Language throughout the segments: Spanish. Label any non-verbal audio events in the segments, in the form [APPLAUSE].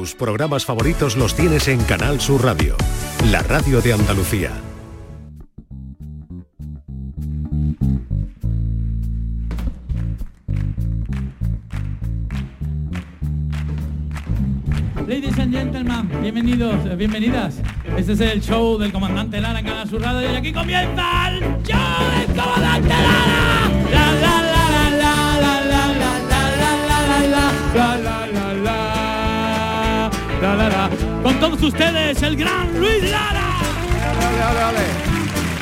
Tus programas favoritos los tienes en Canal Sur Radio, la radio de Andalucía. Ladies and gentlemen, bienvenidos, eh, bienvenidas. Este es el show del comandante Lara en Canal Sur Radio y aquí comienza el show del comandante Lara. La la la la la la la la Con todos ustedes el gran Luis Lara.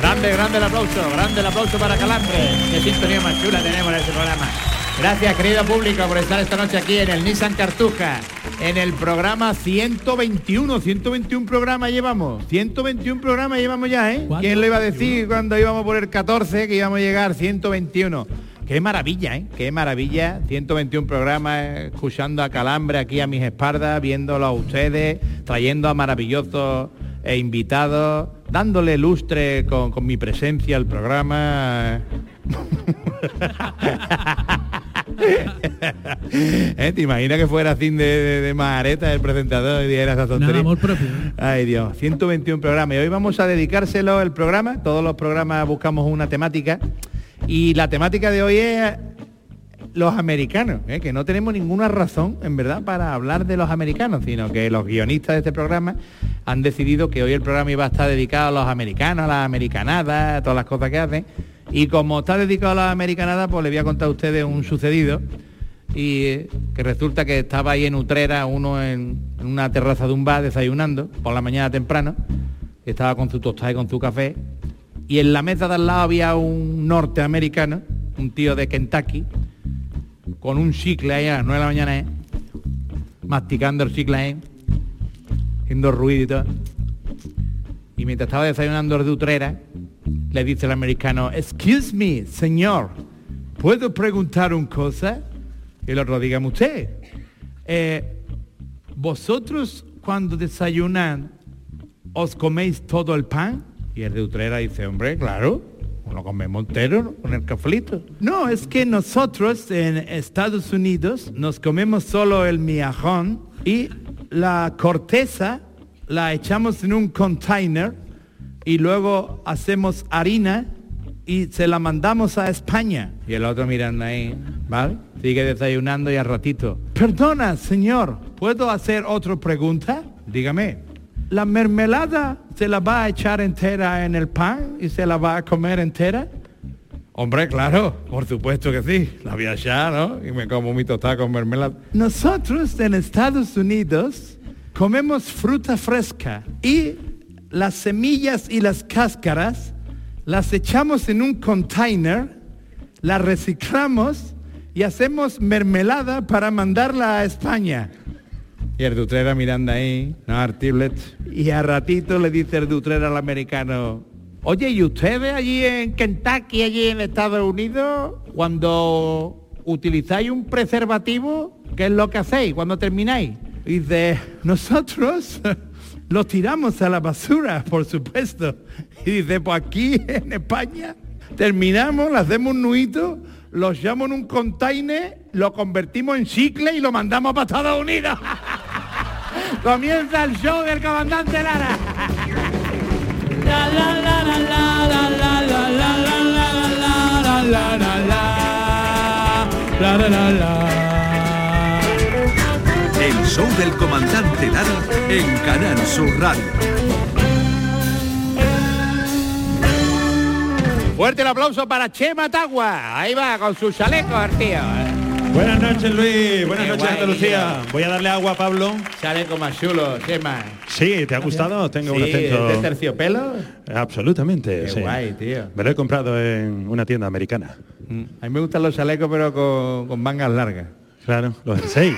Grande, grande el aplauso, grande el aplauso para Calambre. Qué sintonía más chula tenemos en este programa. Gracias, querido público, por estar esta noche aquí en el Nissan Cartuja, en el programa 121. 121 programas llevamos. 121 programas llevamos ya, ¿eh? ¿Quién lo iba a decir cuando íbamos por el 14 que íbamos a llegar 121? Qué maravilla, ¿eh? Qué maravilla. 121 programas, eh, escuchando a Calambre aquí a mis espaldas, viéndolo a ustedes, trayendo a maravillosos e invitados, dándole lustre con, con mi presencia al programa. [LAUGHS] ¿Eh? ¿Te imaginas que fuera así de, de, de majareta el presentador y dijera esa tontería? Nada, amor propio. Ay Dios, 121 programas. Y hoy vamos a dedicárselo el programa. Todos los programas buscamos una temática. Y la temática de hoy es los americanos, ¿eh? que no tenemos ninguna razón, en verdad, para hablar de los americanos, sino que los guionistas de este programa han decidido que hoy el programa iba a estar dedicado a los americanos, a las americanadas, a todas las cosas que hacen. Y como está dedicado a las americanadas, pues le voy a contar a ustedes un sucedido. Y eh, que resulta que estaba ahí en Utrera, uno en, en una terraza de un bar desayunando, por la mañana temprano, estaba con su tostada y con su café, y en la mesa de al lado había un norteamericano, un tío de Kentucky, con un chicle ahí a las 9 de la mañana, ¿eh? masticando el chicle haciendo ruido y todo. Y mientras estaba desayunando el de Utrera, le dice el americano, excuse me, señor, ¿puedo preguntar una cosa? Y el otro, dígame usted, eh, ¿vosotros cuando desayunan os coméis todo el pan? Y el de Utrera dice, hombre, claro, lo comemos entero ¿no? con el cafelito. No, es que nosotros en Estados Unidos nos comemos solo el miajón y la corteza la echamos en un container y luego hacemos harina y se la mandamos a España. Y el otro mirando ahí, ¿vale? Sigue desayunando y al ratito. Perdona, señor, ¿puedo hacer otra pregunta? Dígame. ¿La mermelada se la va a echar entera en el pan y se la va a comer entera? Hombre, claro, por supuesto que sí. La voy a echar, ¿no? Y me como mi tostada con mermelada. Nosotros en Estados Unidos comemos fruta fresca y las semillas y las cáscaras las echamos en un container, las reciclamos y hacemos mermelada para mandarla a España. Y el Dutrera mirando ahí, no, Artiblet. Y a ratito le dice el Dutrera al americano, oye, ¿y ustedes allí en Kentucky, allí en Estados Unidos, cuando utilizáis un preservativo, qué es lo que hacéis cuando termináis? Y dice, nosotros [LAUGHS] lo tiramos a la basura, por supuesto. Y dice, pues aquí en España terminamos, le hacemos un nuito, lo echamos en un container, lo convertimos en chicle y lo mandamos para Estados Unidos. [LAUGHS] Comienza el show del comandante Lara. El show del comandante Lara en Canal Sur Radio. Fuerte el aplauso para Che Matagua. Ahí va con su chaleco, tío. ¿Eh? Buenas noches Luis, buenas Qué noches guay, Andalucía. Voy a darle agua a Pablo. Chaleco más chulo, Chema. Sí, ¿te ha gustado? Tengo un Sí, acento. ¿de terciopelo? Absolutamente. Qué sí. guay, tío. Me lo he comprado en una tienda americana. Mm, A mí me gustan los chalecos, pero con, con mangas largas. Claro, los jersey.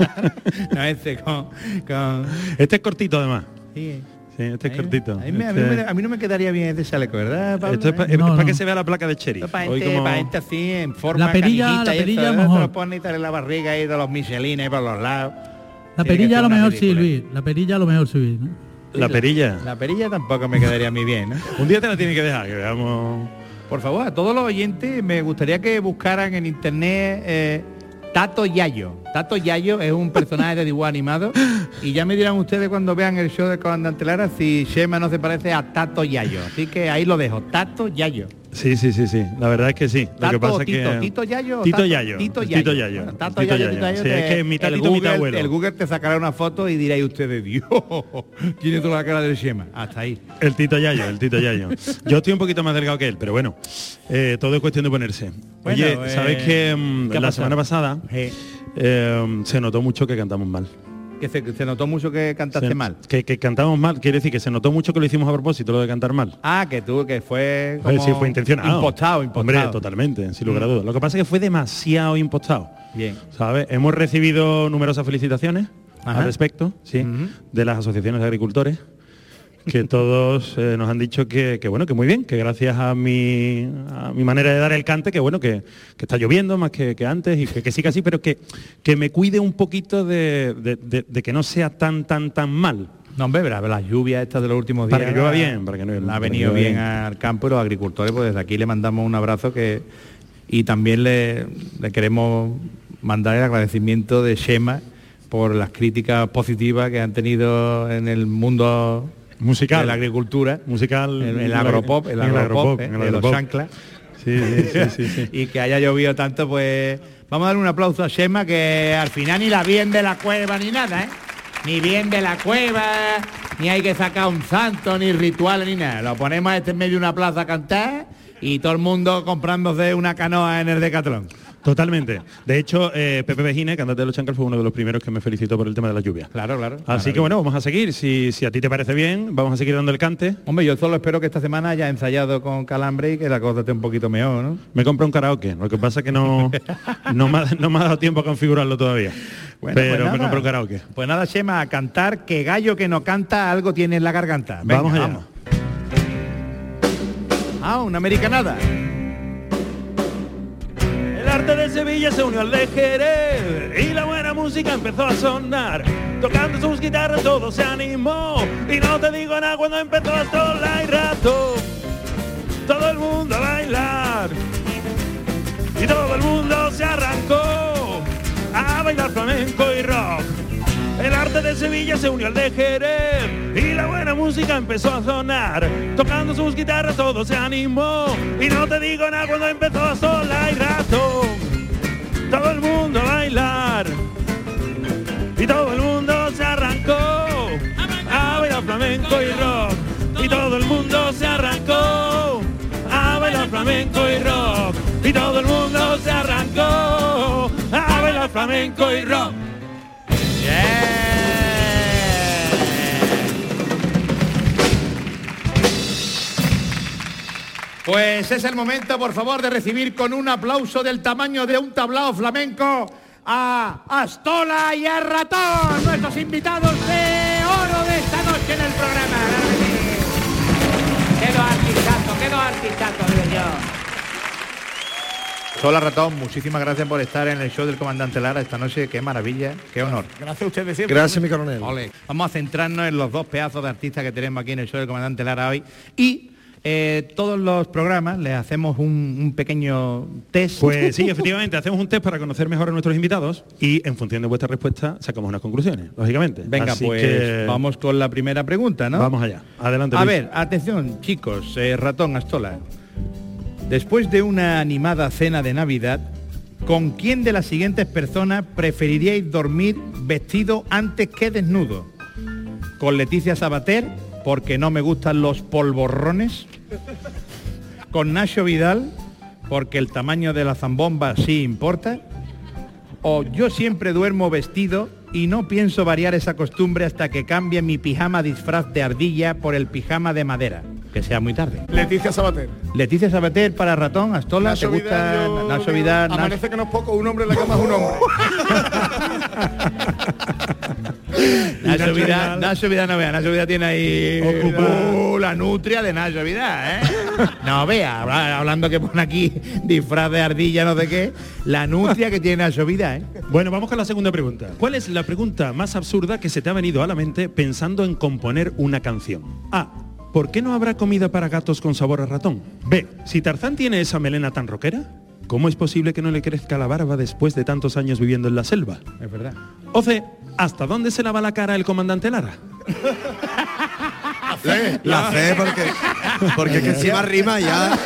[LAUGHS] no, este con... con... este es cortito además. Sí. Sí, este es A mí- cortito. A mí, me- a mí Este- me- a mí no me quedaría bien este chaleco, ¿verdad, Pablo? Esto es para que se vea la placa de Cherry. Esto para gente, como- para gente así, en forma La perilla- la perilla mejor. Te lo pones y te en la barriga y de los Michelines por los lados. La Tiene perilla a lo mejor sí, ridícula. Luis. La perilla a lo mejor sí, ¿no? La perilla. La perilla tampoco me quedaría muy bien, ¿no? [LAUGHS] Un día te la tiene que dejar, que veamos. Por favor, a todos los oyentes me gustaría que buscaran en internet eh, Tato Yayo. Tato Yayo es un personaje de dibujo animado y ya me dirán ustedes cuando vean el show de Comandante Lara si Shema no se parece a Tato Yayo. Así que ahí lo dejo, Tato Yayo. Sí, sí, sí, sí. La verdad es que sí. Lo Tato que pasa o es Tito, que Tito Yayo. Tito? Yayo. Tito Tito Yayo. Yayo. Bueno, Tato Tito Yayo, Yayo. Tito Yayo, Sí, es que mi el tatito, mi Google- abuelo. El Google te sacará una foto y diréis ustedes, Dios, tiene toda la cara del Shema. Hasta ahí. El Tito Yayo, el Tito Yayo. Yo estoy un poquito más delgado que él, pero bueno, eh, todo es cuestión de ponerse. Bueno, Oye, eh, ¿sabes que mm, ¿qué ha la pasado? semana pasada Eh, eh, se notó mucho que cantamos mal? Que se, se notó mucho que cantaste Se- mal. Que, que cantamos mal, quiere decir que se notó mucho que lo hicimos a propósito, lo de cantar mal. Ah, que tú, que fue como sí, fue intencionado. Impostado, impostado. Hombre, totalmente, sin lugar a dudas. Lo que pasa es que fue demasiado impostado. Bien. ¿Sabes? Hemos recibido numerosas felicitaciones Ajá. al respecto, sí, de las asociaciones de agricultores, que todos eh, nos han dicho que, que, bueno, que muy bien, que gracias a mi, a mi manera de dar el cante, que bueno, que, que está lloviendo más que, que antes y que, que sí que sí, pero que, que me cuide un poquito de, de- de- de que no sea tan, tan, tan mal. No, hombre, las lluvias estas de los últimos días. Para que llueva bien, para que no- ha venido bien. al campo y los agricultores, pues desde aquí le mandamos un abrazo que y también le, le queremos mandar el agradecimiento de Shema por las críticas positivas que han tenido en el mundo Musical. de la agricultura, Musical. el, el agropop, el agropop, el de los agropop. chanclas. Sí, [LAUGHS] y que haya llovido tanto, pues vamos a dar un aplauso a Shema que al final ni la bien de la cueva ni nada, ¿eh? Ni bien de la cueva, ni hay que sacar un santo, ni ritual, ni nada. Lo ponemos a este en medio de una plaza a cantar y todo el mundo comprándose una canoa en el Decathlon. Totalmente. De hecho, eh, Pepe Vejine, cantante de los Chancals, fue uno de los primeros que me felicitó por el tema de la lluvia. Claro, claro. Así que bueno, vamos a seguir. Si, si a ti te parece bien, vamos a seguir dando el cante. Hombre, yo solo espero que esta semana haya ensayado con Calambre y que la cosa esté un poquito mejor, ¿no? Me compré un karaoke. Lo que pasa es que no, [LAUGHS] no, me, ha, no me ha dado tiempo a configurarlo todavía. Bueno, pero pues me compré un karaoke. Pues nada, Shema, a cantar, que gallo que no canta algo tiene en la garganta. Venga, vamos allá. vamos. Ah, una americanada. Arte de Sevilla se unió al de Jerez y la buena música empezó a sonar. Tocando sus guitarras todo se animó y no te digo nada cuando empezó a solar y rato. Todo el mundo a bailar y todo el mundo se arrancó a bailar flamenco y rock. El arte de Sevilla se unió al de Jerez y la buena música empezó a sonar. Tocando sus guitarras todo se animó y no te digo nada cuando empezó a solar y rato. Todo el mundo a bailar y todo el mundo se arrancó a bailar flamenco y rock. Y todo el mundo se arrancó a bailar flamenco y rock. Y todo el mundo se arrancó a bailar flamenco y rock. Pues es el momento, por favor, de recibir con un aplauso del tamaño de un tablao flamenco a Astola y a Ratón, nuestros invitados de oro de esta noche en el programa. Quedo artistazo, quedo artistazo, digo yo. Hola Ratón, muchísimas gracias por estar en el show del comandante Lara esta noche. Qué maravilla, qué honor. Gracias a ustedes siempre. Gracias, mi coronel. Ole. Vamos a centrarnos en los dos pedazos de artistas que tenemos aquí en el show del comandante Lara hoy. Y eh, todos los programas les hacemos un, un pequeño test. Pues sí, efectivamente, hacemos un test para conocer mejor a nuestros invitados y en función de vuestra respuesta sacamos unas conclusiones, lógicamente. Venga, Así pues que vamos con la primera pregunta, ¿no? Vamos allá. Adelante. A Luis. ver, atención, chicos, eh, ratón Astola. Después de una animada cena de Navidad, ¿con quién de las siguientes personas preferiríais dormir vestido antes que desnudo? ¿Con Leticia Sabater, porque no me gustan los polvorrones? ¿Con Nacho Vidal, porque el tamaño de la zambomba sí importa? ¿O yo siempre duermo vestido y no pienso variar esa costumbre hasta que cambie mi pijama disfraz de ardilla por el pijama de madera? Que sea muy tarde. Leticia Sabater. Leticia Sabater para ratón, Astola, ¿te gusta Vidal, yo Nacho Vidal? Nacho- Amanece que no es poco, un hombre en la cama es un hombre. [LAUGHS] Nacho Nacho Vidal. Nacho Vidal no vea, Nacho Vidal tiene ahí la nutria de Nacho Vidal, ¿eh? No vea, habla- hablando que pone aquí disfraz de ardilla, no sé qué, la nutria que tiene Nacho Vidal, ¿eh? Bueno, vamos con la segunda pregunta. ¿Cuál es la pregunta más absurda que se te ha venido a la mente pensando en componer una canción? A. ¿Por qué no habrá comida para gatos con sabor a ratón? B. Si Tarzán tiene esa melena tan rockera. ¿cómo es posible que no le crezca la barba después de tantos años viviendo en la selva? Es verdad. O C, ¿hasta dónde se lava la cara el comandante Lara? [LAUGHS] La fe porque porque que encima rima ya.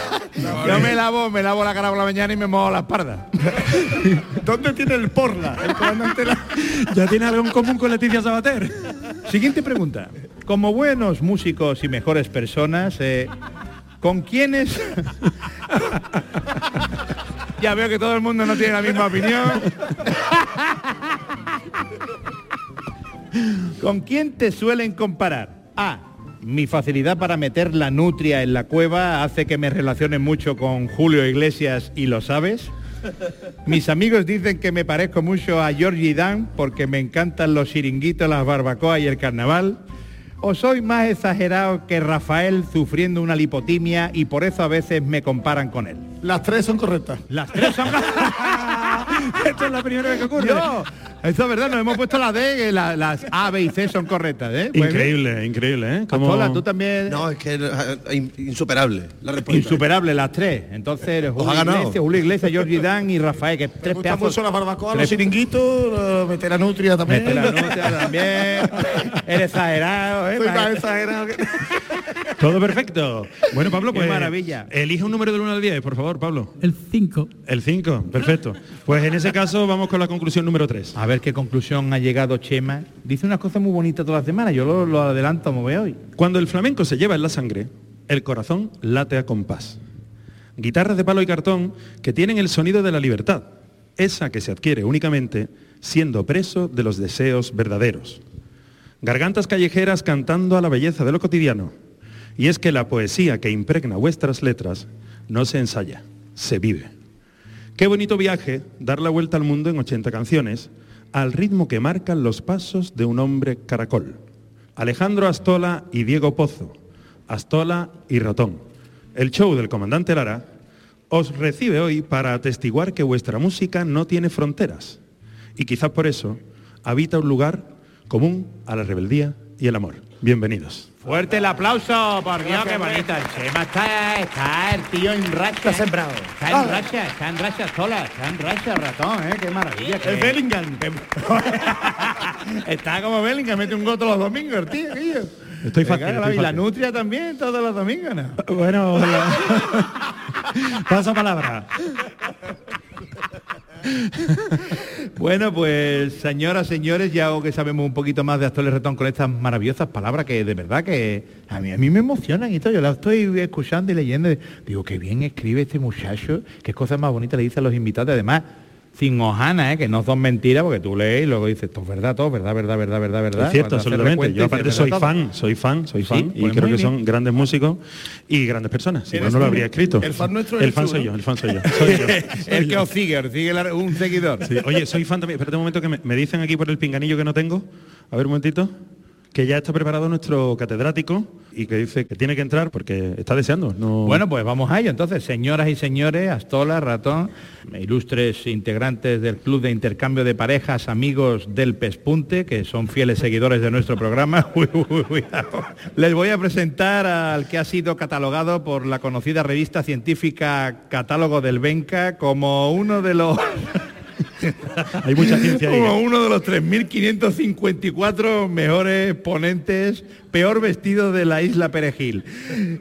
Yo me lavo, me lavo la cara por la mañana y me mojo la espalda. ¿Dónde tiene el porla? El comandante la... ¿Ya tiene algo en común con Leticia Sabater? Siguiente pregunta. Como buenos músicos y mejores personas, eh, ¿con quiénes? ya veo que todo el mundo no tiene la misma opinión. ¿Con quién te suelen comparar? A. Mi facilidad para meter la nutria en la cueva hace que me relacione mucho con Julio Iglesias y lo sabes. Mis amigos dicen que me parezco mucho a Georgie Dan porque me encantan los chiringuitos, las barbacoas y el carnaval. ¿O soy más exagerado que Rafael sufriendo una lipotimia y por eso a veces me comparan con él? Las tres son correctas. Las tres son... [LAUGHS] [LAUGHS] Esto es la primera vez que ocurre. No, eso es verdad, nos hemos puesto las D, que la- las A, B y C son correctas, ¿eh? Pues. Increíble, increíble, ¿eh? Como- Pastola, tú también... No, es que eh, in- insuperable la respuesta. Insuperable las tres. Entonces, Julio ha ganado. Iglesias, Julio Iglesias, Georgie Dan y Rafael, que tres pedazos... mucho las barbacoas, tres- los chiringuitos, la- meter la nutria también. Mete la nota también. [LAUGHS] Eres exagerado, ¿eh? Soy Pa- más exagerado que... [LAUGHS] Todo perfecto. Bueno, Pablo, Qué pues maravilla. Elige un número del 1 al 10, por favor, Pablo. El 5. El 5, perfecto. Pues en ese caso vamos con la conclusión número 3. A ver qué conclusión ha llegado Chema. Dice unas cosas muy bonitas todas las semanas. Yo lo, lo adelanto como veo hoy. Cuando el flamenco se lleva en la sangre, el corazón late a compás. Guitarras de palo y cartón que tienen el sonido de la libertad, esa que se adquiere únicamente siendo preso de los deseos verdaderos. Gargantas callejeras cantando a la belleza de lo cotidiano. Y es que la poesía que impregna vuestras letras no se ensaya, se vive. Qué bonito viaje dar la vuelta al mundo en 80 canciones, al ritmo que marcan los pasos de un hombre caracol. Alejandro Astola y Diego Pozo, Astola y Ratón. El show del comandante Lara os recibe hoy para atestiguar que vuestra música no tiene fronteras y quizás por eso habita un lugar común a la rebeldía y el amor. Bienvenidos. Fuerte el aplauso, por Dios, qué bonita. El Chema está, está el tío en racha. Está sembrado. Está en racha, está en racha sola, está en racha ratón, ¿eh? Qué maravilla. El Bellingham. [LAUGHS] está como Bellingham, mete un gol todos los domingos, el tío. tío. Estoy fácil, la estoy. Y la fácil. nutria también, todos los domingos, ¿no? Bueno, [LAUGHS] pasa palabra. [LAUGHS] Bueno, pues señoras, señores, ya que sabemos un poquito más de Astoles Retón con estas maravillosas palabras que de verdad que a mí, a mí me emocionan y todo. Yo las estoy escuchando y leyendo. Digo, qué bien escribe este muchacho, qué cosas más bonitas le dice a los invitados. Además, sin hojana, ¿eh? que no son mentiras, porque tú lees y luego dices, esto es verdad, todo, verdad, verdad, verdad, verdad, verdad. Es cierto, absolutamente. Yo aparte "¿Verdad soy todo?". fan, soy fan, soy Sí, fan y pues creo que son bien. grandes músicos y grandes personas. Si no, Eres no lo habría escrito. el fan nuestro El fan tú, soy ¿no? yo, el fan soy yo. [LAUGHS] Soy yo. El que os sigue, os sigue la- un seguidor. Sí, Oye, soy fan también. Espérate un momento que me, me dicen aquí por el pinganillo que no tengo. A ver un momentito. Que ya está preparado nuestro catedrático y que dice que tiene que entrar porque está deseando. No... Bueno, pues vamos a ello. Entonces, señoras y señores, Astola, Ratón, ilustres integrantes del Club de Intercambio de Parejas, amigos del Pespunte, que son fieles seguidores de nuestro programa. [LAUGHS] Les voy a presentar al que ha sido catalogado por la conocida revista científica Catálogo del Benca como uno de los... [LAUGHS] Hay mucha ciencia ahí. Como uno de los 3.554 mejores ponentes, peor vestido de la isla Perejil.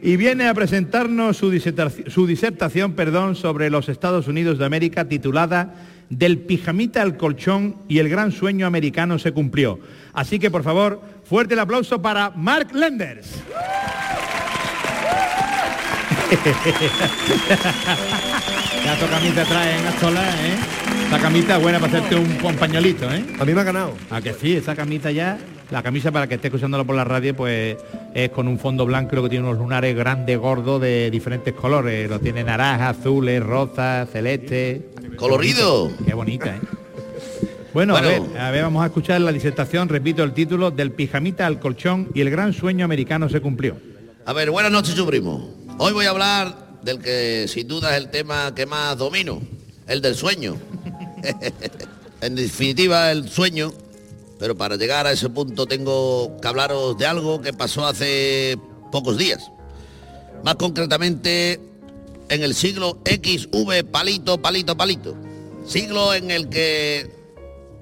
Y viene a presentarnos su disertación, su disertación perdón, sobre los Estados Unidos de América titulada Del pijamita al colchón y el gran sueño americano se cumplió. Así que, por favor, fuerte el aplauso para Mark Lenders. Ya tu camita trae en Astola, ¿eh? Esta camita buena para hacerte un, un pañuelito, ¿eh? A mí me ha ganado. A que sí, esa camisa ya, la camisa para que esté escuchándolo por la radio, pues es con un fondo blanco, lo que tiene unos lunares grandes, gordos, de diferentes colores. Lo tiene naranja, azules, rosa, celeste. Colorido. Qué bonita, ¿eh? Bueno, A, ver, a ver, vamos a escuchar la disertación, repito el título, del pijamita al colchón y el gran sueño americano se cumplió. A ver, buenas noches, su primo. Hoy voy a hablar del que sin duda es el tema que más domino, el del sueño. En definitiva, el sueño, pero para llegar a ese punto tengo que hablaros de algo que pasó hace pocos días. Más concretamente, en el siglo XV palito, palito, palito. Siglo en el que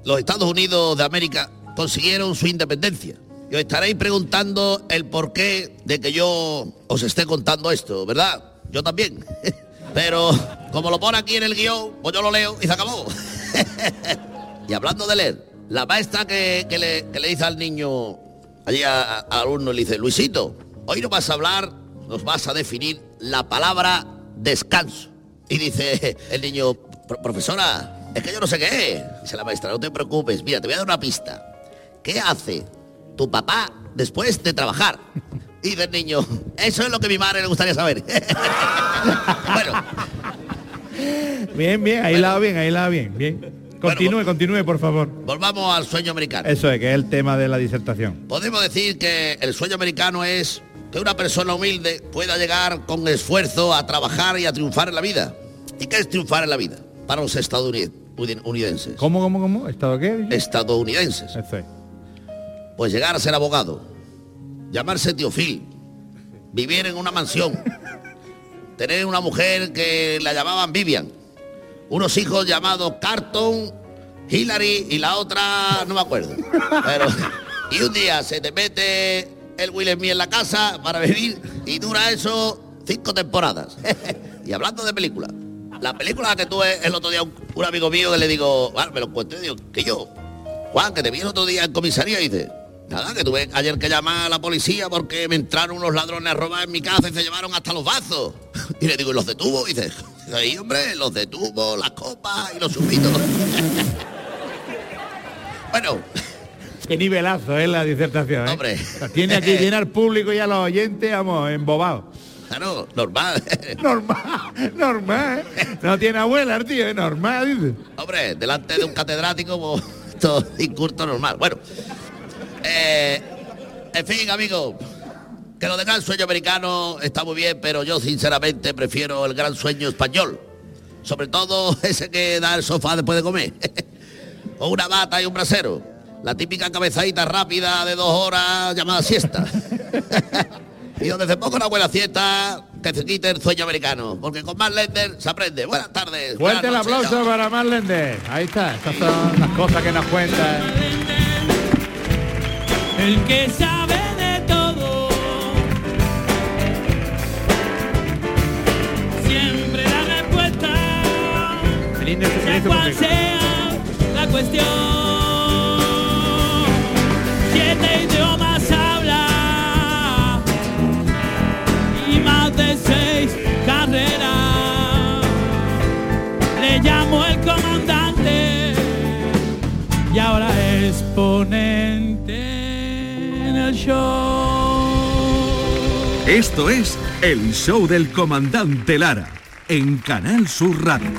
los Estados Unidos de América consiguieron su independencia. Y os estaréis preguntando el porqué de que yo os esté contando esto, ¿verdad? Yo también. [LAUGHS] Pero como lo pone aquí en el guion, pues yo lo leo y se acabó. [LAUGHS] y hablando de leer, la maestra que, le, dice al niño, allí a- a- al alumno, le dice, Luisito, hoy no vas a hablar, nos vas a definir la palabra descanso. Y dice el niño, "Pro- profesora, es que yo no sé qué. Dice la maestra, no te preocupes, mira, te voy a dar una pista. ¿Qué hace tu papá después de trabajar? Y dice el niño, eso es lo que a mi madre le gustaría saber. [LAUGHS] bueno, Bien, bien, ahí la va bien, ahí la va bien, bien. Continúe, continúe, por favor. volvamos al sueño americano. Eso es, que es el tema de la disertación. Podemos decir que el sueño americano es que una persona humilde pueda llegar con esfuerzo a trabajar y a triunfar en la vida. ¿Y qué es triunfar en la vida? Para los estadounidenses. ¿Cómo, cómo, cómo? ¿Estado qué? Estadounidenses. Eso es. Pues llegar a ser abogado, llamarse tío Phil, vivir en una mansión, tener una mujer que la llamaban Vivian, unos hijos llamados Carton, Hillary y la otra no me acuerdo. Pero, y un día se te mete el Will Smith en la casa para vivir y dura eso cinco temporadas. [LAUGHS] y hablando de películas, la película que tuve el otro día un, amigo mío que le digo, ah, me lo encuentro digo, que yo, Juan, que te vi el otro día en comisaría y dice, nada, que tuve ayer que llamar a la policía porque me entraron unos ladrones a robar en mi casa y se llevaron hasta los vasos. [LAUGHS] Y le digo, ¿y los detuvo? Y dice, ahí hombre, los detuvo, las copas y los subitos. [LAUGHS] bueno, Qué nivelazo es la disertación, ¿eh? Hombre. Tiene aquí llena al público y a los oyentes, vamos, embobados. claro, normal. [LAUGHS] Normal, normal. No tiene abuela el tío, es normal, dice. Hombre, delante de un catedrático, pues, esto es incurto normal. Bueno, eh, en fin, amigos, que lo de gran sueño americano está muy bien, pero yo sinceramente prefiero el gran sueño español. Sobre todo [LAUGHS] ese que da el sofá después de comer. [LAUGHS] o una bata y un brasero. La típica cabezadita rápida de dos horas llamada siesta. [LAUGHS] y donde se ponga una buena siesta, que se quite el sueño americano. Porque con más Lender se aprende. Buenas tardes. Fuerte el buenas noches, aplauso para Marlende. Ahí está, estas son las cosas que nos cuenta. El que sabe de todo. Siempre la respuesta. Sea de cual sea la cuestión. Siete idiomas habla. Y más de seis carreras. Le llamo el comandante. Y ahora es el show. Esto es El Show del Comandante Lara en Canal Sur Radio.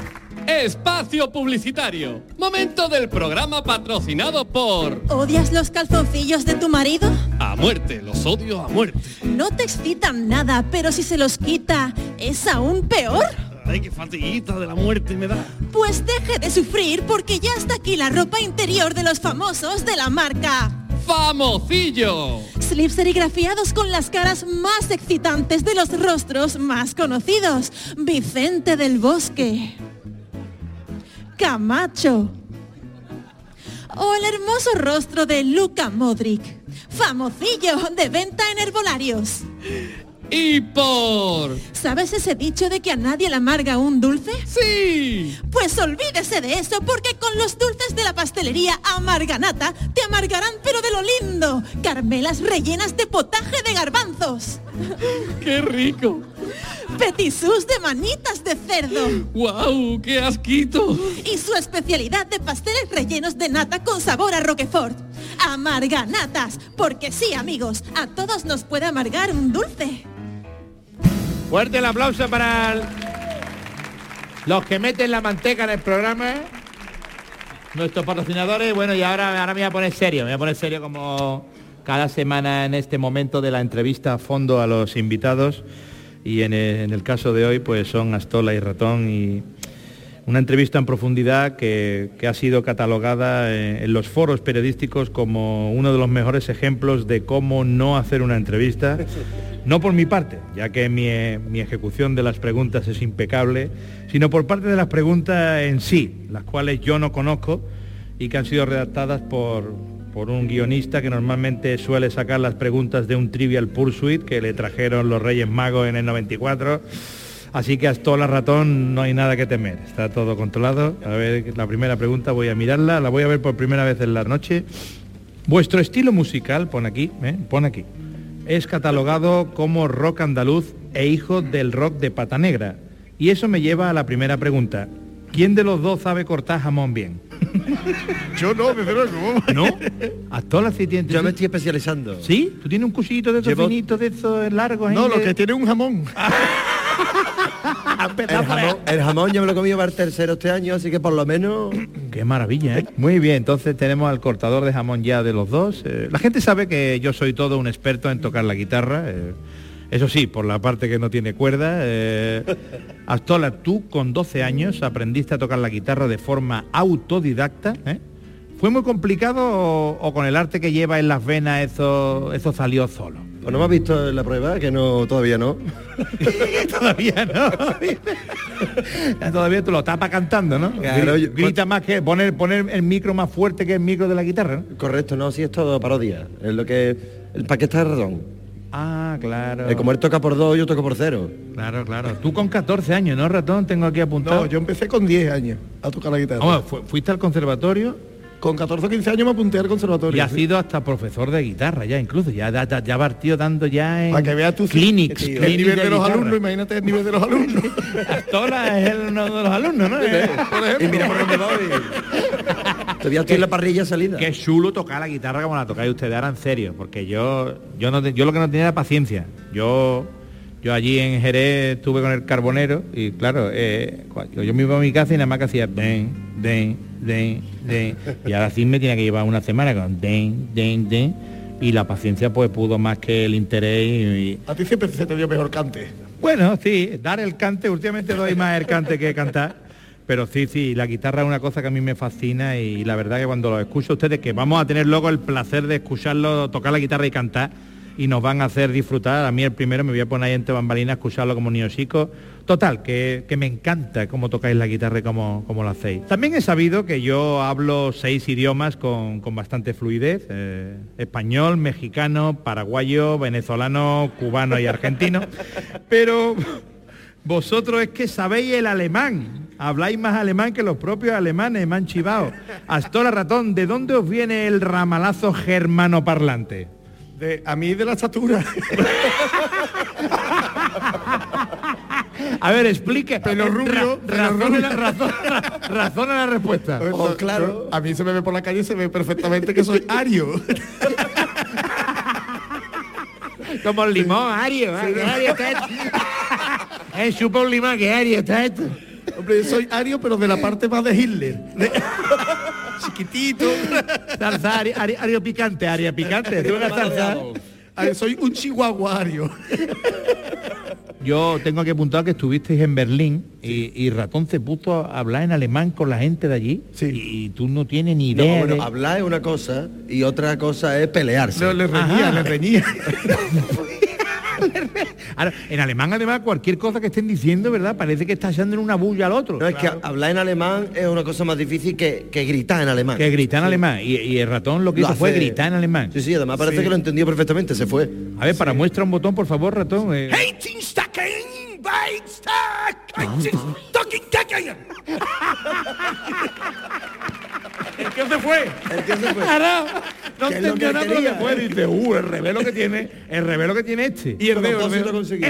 Espacio publicitario. Momento del programa patrocinado por ¿Odias los calzoncillos de tu marido? A muerte, los odio a muerte. No te excitan nada, pero si se los quita, ¿es aún peor? Ay, qué fatiguita de la muerte me da. Pues deje de sufrir porque ya está aquí la ropa interior de los famosos de la marca. ¡Famocillo! Slips serigrafiados con las caras más excitantes de los rostros más conocidos. Vicente del Bosque. Camacho. O el hermoso rostro de Luca Modric. Famocillo de venta en herbolarios. Y por... ¿Sabes ese dicho de que a nadie le amarga un dulce? ¡Sí! Pues olvídese de eso porque con los dulces de la pastelería Amarganata te amargarán pero de lo lindo. Carmelas rellenas de potaje de garbanzos. [LAUGHS] ¡Qué rico! Petisús de manitas de cerdo. ¡Guau! ¡Qué asquito! Y su especialidad de pasteles rellenos de nata con sabor a Roquefort. Amarganatas. Porque sí, amigos, a todos nos puede amargar un dulce. Fuerte el aplauso para los que meten la manteca en el programa. Nuestros patrocinadores, bueno, y ahora, ahora me voy a poner serio, me voy a poner serio como cada semana en este momento de la entrevista a fondo a los invitados. Y en el, caso de hoy, pues son Astola y Ratón y una entrevista en profundidad que, que ha sido catalogada en, en los foros periodísticos como uno de los mejores ejemplos de cómo no hacer una entrevista. No por mi parte, ya que mi, mi ejecución de las preguntas es impecable, sino por parte de las preguntas en sí, las cuales yo no conozco y que han sido redactadas por, por un guionista que normalmente suele sacar las preguntas de un Trivial Pursuit que le trajeron los Reyes Magos en el 94. Así que hasta la ratón no hay nada que temer, está todo controlado. A ver, la primera pregunta voy a mirarla, la voy a ver por primera vez en la noche. Vuestro estilo musical, pone aquí, ¿eh? aquí, es catalogado como rock andaluz e hijo del rock de pata negra. Y eso me lleva a la primera pregunta. ¿Quién de los dos sabe cortar jamón bien? [LAUGHS] Yo no, desde luego. ¿No? Actor sí tiene- Yo me estoy especializando. ¿Sí? ¿Tú tienes un cuchillito de esos Llevo- finitos, de esos largos? No, ahí lo que tiene un jamón. [LAUGHS] [LAUGHS] El jamón, el jamón yo me lo he comido para el tercero este año, así que por lo menos... [CLEARS THROAT] Qué maravilla, ¿eh? Muy bien, entonces tenemos al cortador de jamón ya de los dos. Eh, la gente sabe que yo soy todo un experto en tocar la guitarra. eh, eso sí, por la parte que no tiene cuerda. eh, Astola, tú con 12 años aprendiste a tocar la guitarra de forma autodidacta. ¿eh? ¿Fue muy complicado o, o con el arte que lleva en las venas eso, eso salió solo? Pues no me has visto en la prueba, que no, todavía no. [LAUGHS] Todavía no. [LAUGHS] Todavía tú lo tapas cantando, ¿no? Yo- Grita más que poner, poner el micro más fuerte que el micro de la guitarra, ¿no? Correcto, no, sí es todo parodia. Es lo que... El paquete de ratón. Ah, claro. Eh, como él toca por dos, yo toco por cero. Claro, claro. Tú con 14 años, ¿no, ratón? Tengo aquí apuntado. No, yo empecé con 10 años a tocar la guitarra. Vamos, fu- fuiste al conservatorio Con 14 o 15 años me apunté al conservatorio. y sí. sido hasta profesor de guitarra ya incluso. Ya, ya, ya partido dando ya en Para que veas tú sí, clinics. el nivel de, los guitarra. alumnos, imagínate el nivel de los alumnos. [LAUGHS] Tola es el- uno de los alumnos, ¿no? Por ejemplo. Y mira por dónde voy. Todavía estoy en la parrilla salida. Qué chulo tocar la guitarra como la tocáis ustedes, ahora en serio, porque yo yo no yo lo que no tenía era paciencia. Yo yo allí en Jerez estuve con el carbonero y claro, eh, yo me iba a mi casa y nada más que hacía den, den, den, den. Y ahora sí me tiene que llevar una semana con den, den, den. Y la paciencia pues pudo más que el interés y- y, A ti siempre se te dio mejor cante. bueno, sí, dar el cante, últimamente doy más el cante que cantar, pero sí, sí, la guitarra es una cosa que a mí me fascina y la verdad que cuando lo escucho a ustedes, que vamos a tener luego el placer de escucharlo tocar la guitarra y cantar y nos van a hacer disfrutar, a mí el primero me voy a poner ahí entre bambalinas escucharlo como niño chico. Total, que, que me encanta cómo tocáis la guitarra y cómo, cómo lo hacéis. También he sabido que yo hablo seis idiomas con, con bastante fluidez, eh, español, mexicano, paraguayo, venezolano, cubano y argentino, pero vosotros es que sabéis el alemán. Habláis más alemán que los propios alemanes, chivado. Astora Ratón, ¿de dónde os viene el ramalazo germano parlante? De, a mí de la estatura. A ver, explique. Pelo rubio, pelo razona, rubio. la, razona- razona la respuesta. Oh, claro. A mí se me ve por la calle y se ve perfectamente que soy ario. Como el limón, Ario. ¿eh? Ario está esto. Eh, chupa un limón, que Ario está esto. Hombre, soy ario, pero de la parte más de Hitler. Chiquitito. Salsa, [LAUGHS] Ario, Ario- Ario picante, Ario picante. ¿Tú una salsa? Soy un chihuahua ario. [LAUGHS] Yo tengo que apuntar que estuvisteis en Berlín y, y Ratón se puso a hablar en alemán con la gente de allí Sí. y, y tú no tienes ni No, idea bueno, de- hablar es una cosa y otra cosa es pelearse. No, le reñía, Ajá. le reñía. [LAUGHS] [LAUGHS] Ahora, en alemán además cualquier cosa que estén diciendo, ¿verdad? Parece que está echando en una bulla al otro. No, es que hablar en alemán es una cosa más difícil que, que gritar en alemán. Que grita en alemán. Y, y el ratón lo que Lo hizo fue gritar en alemán. Sí, sí, además parece Sí. que lo entendió perfectamente, se fue. A ver, para muestra un botón, por favor, ratón. eh. [LAUGHS] ¿El qué se fue? El tío se fue. Claro, no Que entendió que nada lo que fue. Dice, uh, el revelo que tiene, el revelo que tiene este. Y el Con dedo, el propósito dedo. conseguido.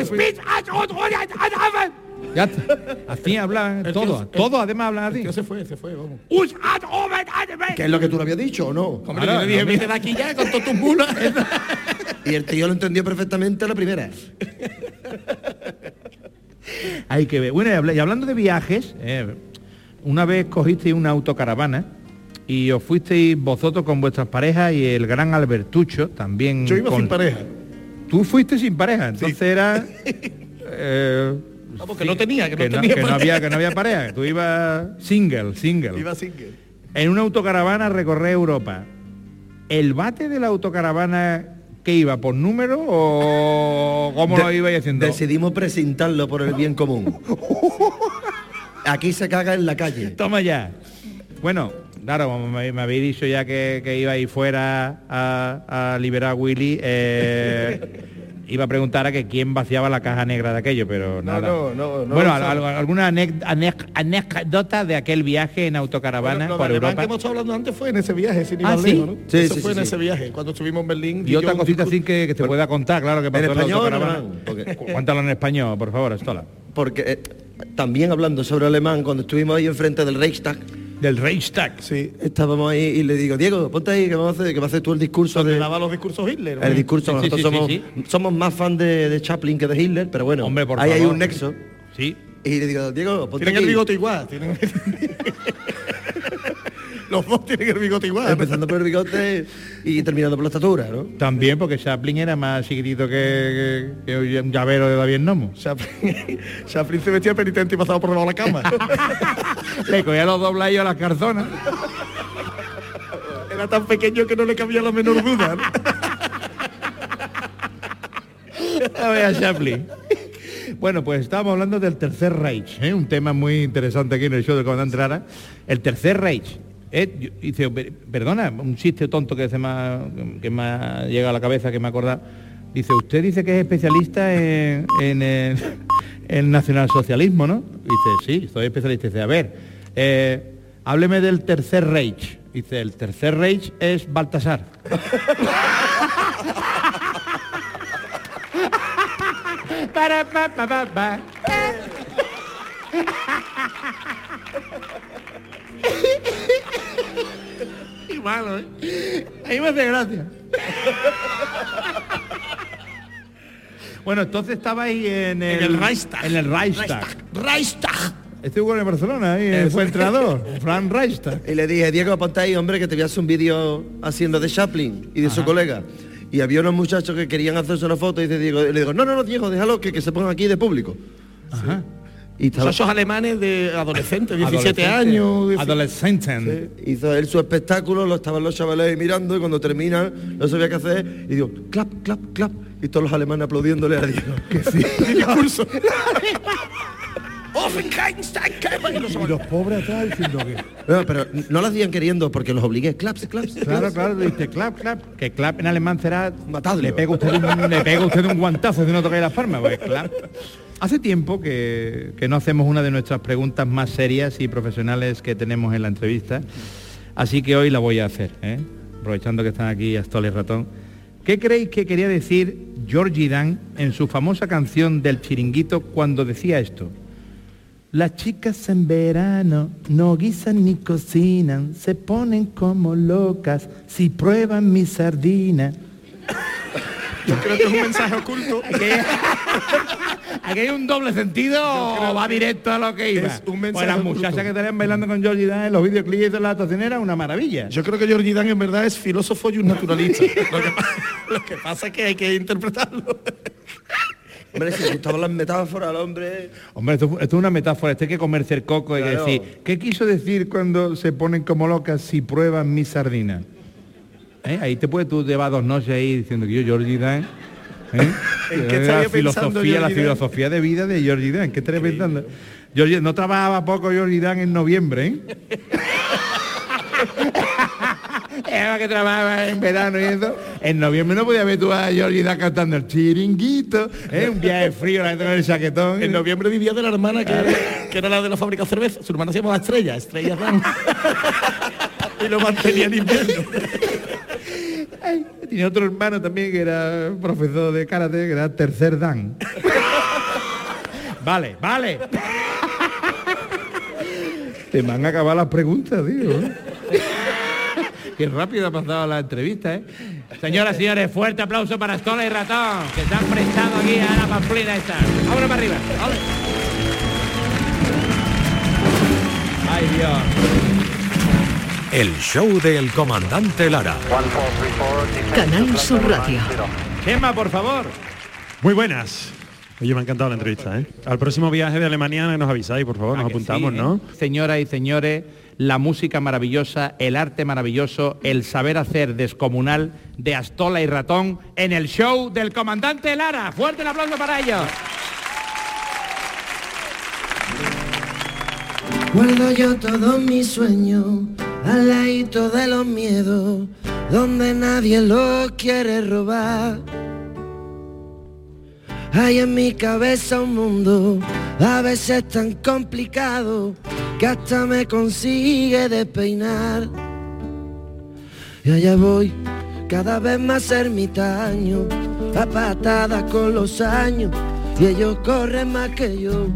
Ya está. Así hablan El todos. tío- Todos además hablan así. ¿Qué se fue? Se fue, vamos. ¿Qué es lo que tú lo habías dicho o no? Hombre, Ahora, yo le dije, no, aquí ya con todas tus mulas. [LAUGHS] Y el tío lo entendió perfectamente a la primera. Hay que ver. Bueno, y habla- y hablando de viajes, eh, una vez cogisteis una autocaravana y os fuisteis vosotros con vuestras parejas y el gran Albertucho también. Yo iba con- sin pareja. Tú fuiste sin pareja, entonces era. [LAUGHS] eh, Vamos, que no tenía, que, que, no tenía que no había que no había pareja, que tú ibas single, single. Iba single. En una autocaravana a recorrer Europa. El bate de la autocaravana, ¿qué ¿qué iba? ¿Por número o cómo lo De- ibais haciendo? Decidimos presentarlo por el bien común. [LAUGHS] Aquí se caga en la calle. Toma ya. Bueno, claro, como me, me habéis dicho ya que, que iba a ir fuera a, a liberar a Willy, eh, [LAUGHS] iba a preguntar a que quién vaciaba la caja negra de aquello, pero nada. no, no, no bueno, sabe. algo- alguna anécdota de aquel viaje en autocaravana de por Europa. que hemos estado hablando antes fue en ese viaje, sin ir Ah, ¿sí? Sí, Eso sí, fue en ese viaje, cuando estuvimos en Berlín. Y otra yo- cosita así que, que te pueda contar, claro, que pasó en, la español en autocaravana. Porque- Cuéntalo en español, por favor, Estola. Porque eh, también hablando sobre alemán, cuando estuvimos ahí enfrente del Reichstag, Del Reichstag. Sí. estábamos ahí y le digo, Diego, ponte ahí que vamos a hacer, que va a hacer tú el discurso Donde de... daba los discursos Hitler. ¿no? El discurso, Sí, sí, nosotros sí, somos, sí, somos más fan de, de Chaplin que de Hitler, pero bueno, Hombre, por ahí hay un nexo. Sí. Y le digo, Diego, ponte Tienen el bigote igual. Tienen... [LAUGHS] los dos tienen el bigote igual. Empezando por el bigote y terminando por la estatura, ¿no? También porque Chaplin era más chiquitito que, que- que un llavero de David Nomo. Chaplin, Chaplin se vestía penitente y pasaba por debajo de la cama. Le cogía los dobladillos a las carzonas. Era tan pequeño que no le cabía la menor duda. ¿no? A ver a Chaplin. Bueno, pues estábamos hablando del Tercer Reich, ¿eh? un tema muy interesante aquí en el show del comandante Lara. El Tercer Reich. ¿Eh? Yo- dice, "Per- perdona, un chiste tonto que se me ha, que me ha llegado a la cabeza, que me ha acordado. Dice, usted dice que es especialista en, en el, [LAUGHS] el nacionalsocialismo, ¿no? Dice, sí, soy especialista. Dice, a ver, eh, hábleme del Tercer Reich. Dice, el Tercer Reich es Baltasar. [LAUGHS] [LAUGHS] Malo, ¿eh? Ahí me hace gracia. bueno, entonces estaba ahí en el, En el Reichstag. En el Reichstag. Reichstag. Este jugó en Barcelona, ahí fue entrenador, Fran Reichstag. Y le dije, Diego, ponte ahí, hombre, que te voy a hacer un vídeo haciendo de Chaplin y de su colega. Y había unos muchachos que querían hacerse una foto y dice Diego, y le digo, no, no, no, Diego, déjalo que, que se pongan aquí de público. Ajá. Y estaba- Esos alemanes de adolescentes, 17 Adolescente. años. 18. Adolescente. hizo él su espectáculo, lo estaban los chavales ahí mirando y cuando termina no sabía qué hacer y digo, clap, clap, clap. Y todos los alemanes aplaudiéndole a Diego. [LAUGHS] Que sí. [LAUGHS] discurso. Y los pobres atrás diciendo que... No, pero no lo hacían queriendo porque los obligué. Claps, claps. Claro, claro, dice clap, clap. Que clap en alemán será Matadlo. Le pega usted un, le pega usted un guantazo si no toca las palmas, pues clap. Hace tiempo que, que no hacemos una de nuestras preguntas más serias y profesionales que tenemos en la entrevista, así que hoy la voy a hacer, ¿eh? aprovechando que están aquí Astol y Ratón. ¿Qué creéis que quería decir Georgie Dan en su famosa canción del chiringuito cuando decía esto? Las chicas en verano no guisan ni cocinan, se ponen como locas si prueban mi sardina. Yo creo que es un mensaje oculto. [LAUGHS] ¿Aquí hay un doble sentido o va directo a lo que iba? es un mensaje pues las oculto. muchachas que estarían bailando con Georgie Dan en los videoclips de la estacionera, una maravilla. Yo creo que Georgie Dan en verdad es filósofo y un naturalista. lo, que, pa- [LAUGHS] lo que pasa es que hay que interpretarlo. Hombre, si gustaban las metáforas al hombre. Hombre, esto, esto es una metáfora, esto hay que comerse el coco y Claro. decir, ¿qué quiso decir cuando se ponen como locas si prueban mi sardina? ¿Eh? Ahí te puedes tú llevar dos noches ahí diciendo que yo Georgie Dan. ¿eh? [LAUGHS] ¿En qué la estaría pensando filosofía, la Dan? filosofía de vida de Georgie Dan. ¿Qué estaría pensando? Georgie, no trabajaba poco Georgie Dan en noviembre, ¿eh? [LAUGHS] Era que trabajaba en verano y eso. En noviembre no podía ver tú a Georgie Dan cantando el chiringuito, ¿eh? un viaje frío, la gente con el chaquetón. En noviembre vivía de la hermana que, que era la de la fábrica de cerveza. Su hermana se llamaba Estrella, Estrella Dan. [LAUGHS] y lo mantenía en invierno. Ay, Tenía otro hermano también que era profesor de karate, que era tercer dan. [LAUGHS] vale, vale. Te van a acabar las preguntas, tío. ¿eh? [LAUGHS] Qué rápido ha pasado la entrevista, ¿eh? Señoras y señores, fuerte aplauso para Estola y Ratón, que se han prestado aquí a la pamplina esta. Vámonos para arriba. ¡Ole! Ay, Dios. El show del comandante Lara. Canal Sur Radio. Chema, por favor. Muy buenas. Oye, me ha encantado la entrevista, ¿eh? Al próximo viaje de Alemania nos avisáis, por favor, nos apuntamos, sí, ¿no? ¿eh? Señoras y señores, la música maravillosa, el arte maravilloso, el saber hacer descomunal de Astola y Ratón en el show del comandante Lara. Fuerte el aplauso para ellos. Guardo yo todos mis sueños al ladito de los miedos, donde nadie los quiere robar. Hay en mi cabeza un mundo a veces tan complicado que hasta me consigue despeinar. Y allá voy, cada vez más ermitaño, a patadas con los años, y ellos corren más que yo.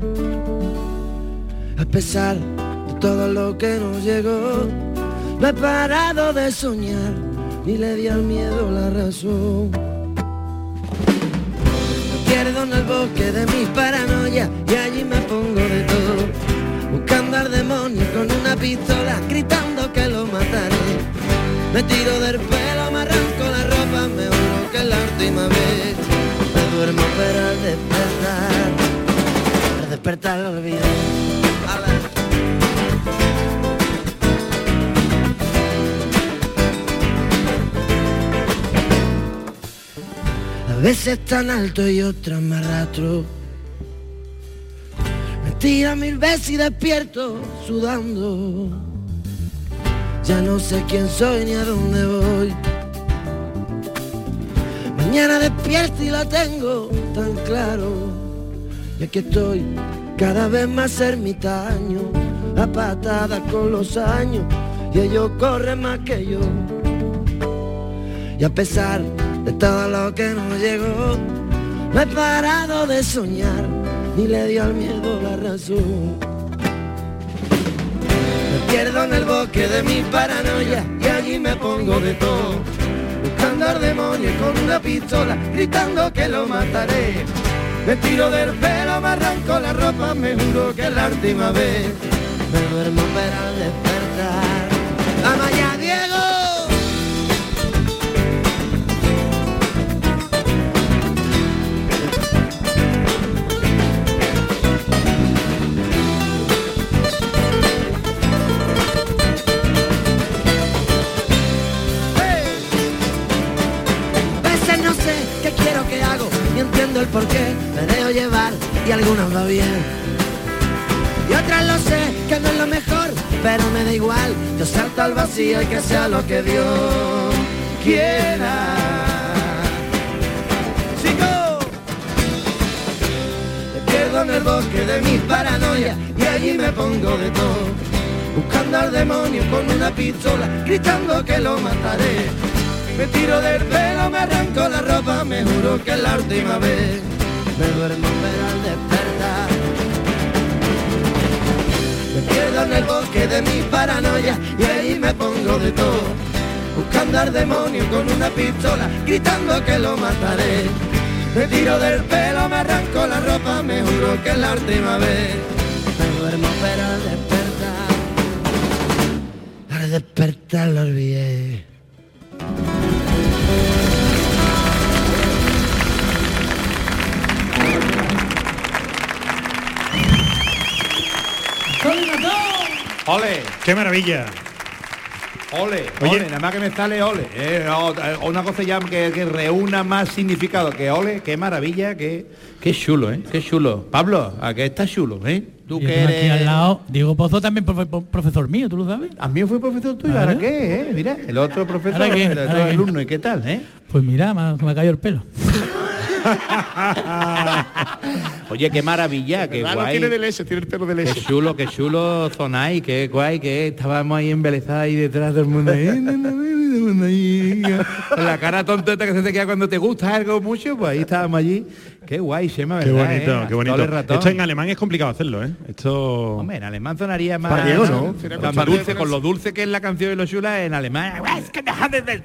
A pesar de todo lo que nos llegó, no he parado de soñar, ni le di al miedo la razón. Me pierdo en el bosque de mis paranoias y allí me pongo de todo, buscando al demonio con una pistola, gritando que lo mataré. Me tiro del pelo, me arranco la ropa, me juro que la última vez. Me duermo pero al despertar, al despertar lo olvido. Veces tan alto y otras me arrastro. Me tira mil veces y despierto sudando. Ya no sé quién soy ni a dónde voy. Mañana despierto y lo tengo tan claro. Y aquí estoy cada vez más ermitaño, a patadas con los años, y ellos corren más que yo. Y a pesar de todo lo que nos llegó, no he parado de soñar, ni le dio al miedo la razón. Me pierdo en el bosque de mi paranoia y allí me pongo de todo, buscando al demonio con una pistola, gritando que lo mataré. Me tiro del pelo, me arranco la ropa, me juro que la última vez. Me duermo pero al despertar. ¡Vamos allá, y algunas va bien. Y otras lo sé, que no es lo mejor, pero me da igual. Yo salto al vacío y que sea lo que Dios quiera. ¡Sigo! Me pierdo en el bosque de mis paranoias y allí me pongo de todo. Buscando al demonio con una pistola, gritando que lo mataré. Me tiro del pelo, me arranco la ropa, me juro que es la última vez. Me duermo pero al despertar. Me pierdo en el bosque de mi paranoia y ahí me pongo de todo. Buscando al demonio con una pistola, gritando que lo mataré. Me tiro del pelo, me arranco la ropa, me juro que es la última vez. Me duermo pero al despertar. Al despertar lo olvidé. ¡Ole! ¡Qué maravilla! Ole, Oye. ole, nada más que me sale ole. Eh, eh, una cosa ya que, que reúna más significado que ole, qué maravilla, qué, qué chulo, ¿eh? Qué chulo. Pablo, ¿a qué está chulo, eh? Tú que aquí al lado, Diego Pozo también profe- profesor mío, ¿tú lo sabes? A mí fue profesor tuyo, ¿Ahora? ¿ahora qué, eh? Mira, el otro profesor, el otro ¿Ahora qué? alumno, ¿y qué tal, eh? Pues mira, me, ha- me ha caído el pelo. [LAUGHS] [LAUGHS] Oye, qué maravilla, qué ¿Verdad? No guay. tiene de leche, tiene el pelo de Qué leche. chulo, qué chulo zonáis, qué guay, que estábamos ahí embelezados ahí detrás del mundo. la cara tonteta que se te queda cuando te gusta algo mucho, pues ahí estábamos allí. Qué guay, Shema, Qué ¿verdad? bonito, eh? qué bonito. Esto en alemán es complicado hacerlo, ¿eh? Esto... Hombre, en alemán sonaría más... Para Diego, ¿no? Más dulce, con lo dulce que es la canción y lo chula en alemán. Es que deja de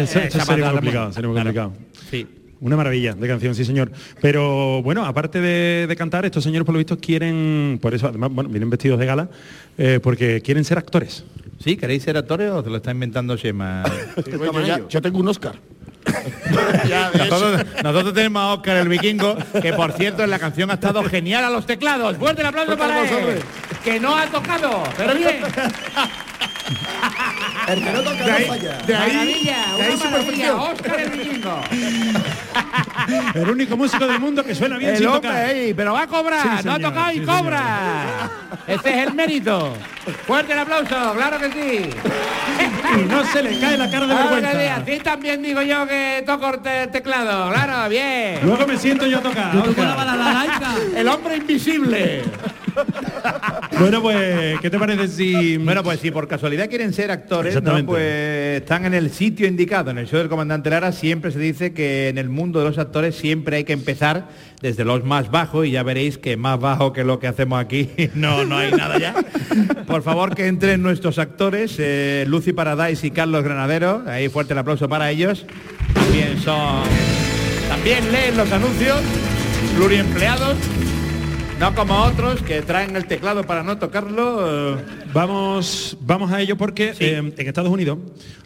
Eso, sería muy complicado, sería muy claro. complicado. Sí. Una maravilla de canción, sí señor. Pero bueno, aparte de, de cantar, estos señores por lo visto quieren, por eso además, bueno, vienen vestidos de gala, eh, porque quieren ser actores. ¿Sí? ¿Queréis ser actores o te lo está inventando Shema? yo, [LAUGHS] ya- yo tengo un Oscar. [LAUGHS] nosotros, nosotros tenemos a Oscar el vikingo, que por cierto en la canción ha estado genial a los teclados. Fuerte el aplauso para él. que no ha tocado, pero bien. [LAUGHS] El que no toca De ahí- no falla. de ahí- Maravilla, de ahí una maravilla. Óscar el vikingo. El único músico del mundo que suena bien El sin hombre tocar. ahí, pero va a cobrar, Sí, no ha tocado y sí, cobra. Este es el mérito. Fuerte el aplauso, claro que sí. [LAUGHS] Y no se le cae la cara de Claro que sí, vergüenza. así también digo yo que toco el te- teclado, claro, bien. Luego me siento yo a tocar. Óscar. El hombre invisible. Bueno, pues, ¿qué te parece si... Bueno, pues si por casualidad quieren ser actores, Exactamente. pues están en el sitio indicado. En el show del comandante Lara siempre se dice que en el mundo de los actores siempre hay que empezar desde los más bajos y ya veréis que más bajo que lo que hacemos aquí [LAUGHS] no, no hay nada ya. Por favor que entren nuestros actores, eh, Lucy Paradise y Carlos Granadero. Ahí fuerte el aplauso para ellos. También son... También leen los anuncios, pluriempleados. No como otros que traen el teclado para no tocarlo. eh, Vamos, vamos a ello porque eh, en Estados Unidos,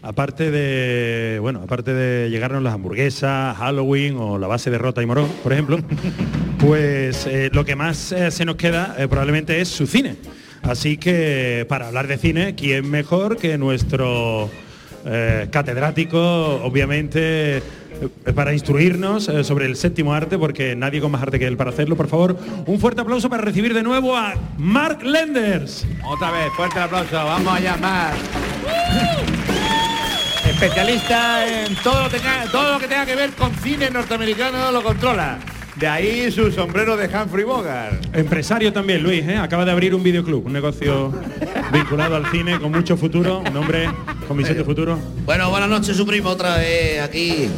aparte de, bueno, aparte de llegarnos las hamburguesas, Halloween o la base de rota y morón, por ejemplo, [LAUGHS] pues eh, lo que más eh, se nos queda probablemente es su cine. Así que para hablar de cine, ¿quién mejor que nuestro catedrático, obviamente, para instruirnos eh, sobre el séptimo arte, porque nadie con más arte que él para hacerlo, por favor, un fuerte aplauso para recibir de nuevo a Mark Lenders. Otra vez, fuerte el aplauso. Vamos a llamar. [LAUGHS] Especialista en todo lo, tenga- todo lo que tenga que ver con cine norteamericano lo controla. De ahí su sombrero de Humphrey Bogart. Empresario también, Luis, ¿eh? acaba de abrir un videoclub, un negocio [LAUGHS] vinculado al cine con mucho futuro, un hombre con visión de futuro. Bueno, buenas noches, su primo, otra vez aquí.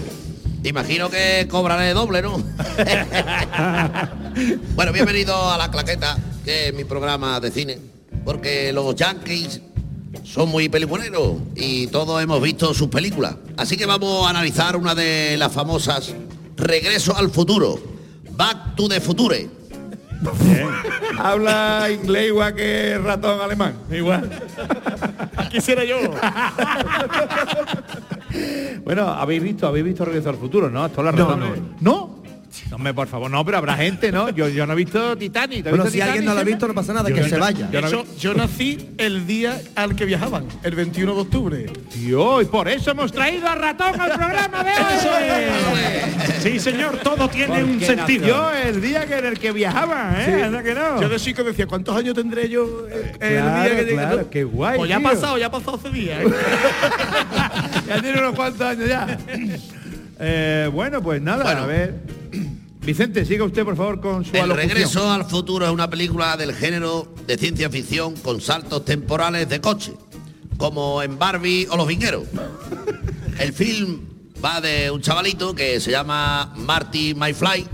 Imagino que cobraré doble, ¿no? [LAUGHS] bueno, bienvenido a La Claqueta, que es mi programa de cine, porque los Yankees son muy peliculeros y todos hemos visto sus películas. Así que vamos a analizar una de las famosas Regreso al futuro, Back to the Future. [LAUGHS] Habla inglés igual que ratón alemán. Igual. [LAUGHS] Quisiera yo. [LAUGHS] Bueno, habéis visto, habéis visto Regreso al Futuro, ¿no? La razón. no. ¿No? No, hombre, por favor, no, pero habrá gente, ¿no? Yo, yo no he visto Titanic. ¿Tú has Bueno, si alguien no lo ha visto, no pasa nada, Yo que no- se vaya. yo no- Yo, yo nací el día al que viajaban, el 21 de octubre. Y por eso hemos traído a ratón al programa de hoy. Sí, señor, todo tiene un sentido. nació el día que en el que viajaba, ¿eh? Sí. Anda que no. Yo de chico decía, ¿cuántos años tendré yo eh, el Claro, día que claro, ¿no? qué guay, Pues ya ha pasado, ya ha pasado ese día. ¿eh? [LAUGHS] ya tiene unos cuantos años ya. Eh, bueno, pues nada, Bueno. a ver. Vicente, siga usted por favor con su El alocución. regreso al futuro es una película del género de ciencia ficción con saltos temporales de coche, como en Barbie o Los Vingueros. [LAUGHS] El film va de un chavalito que se llama Marty MyFly,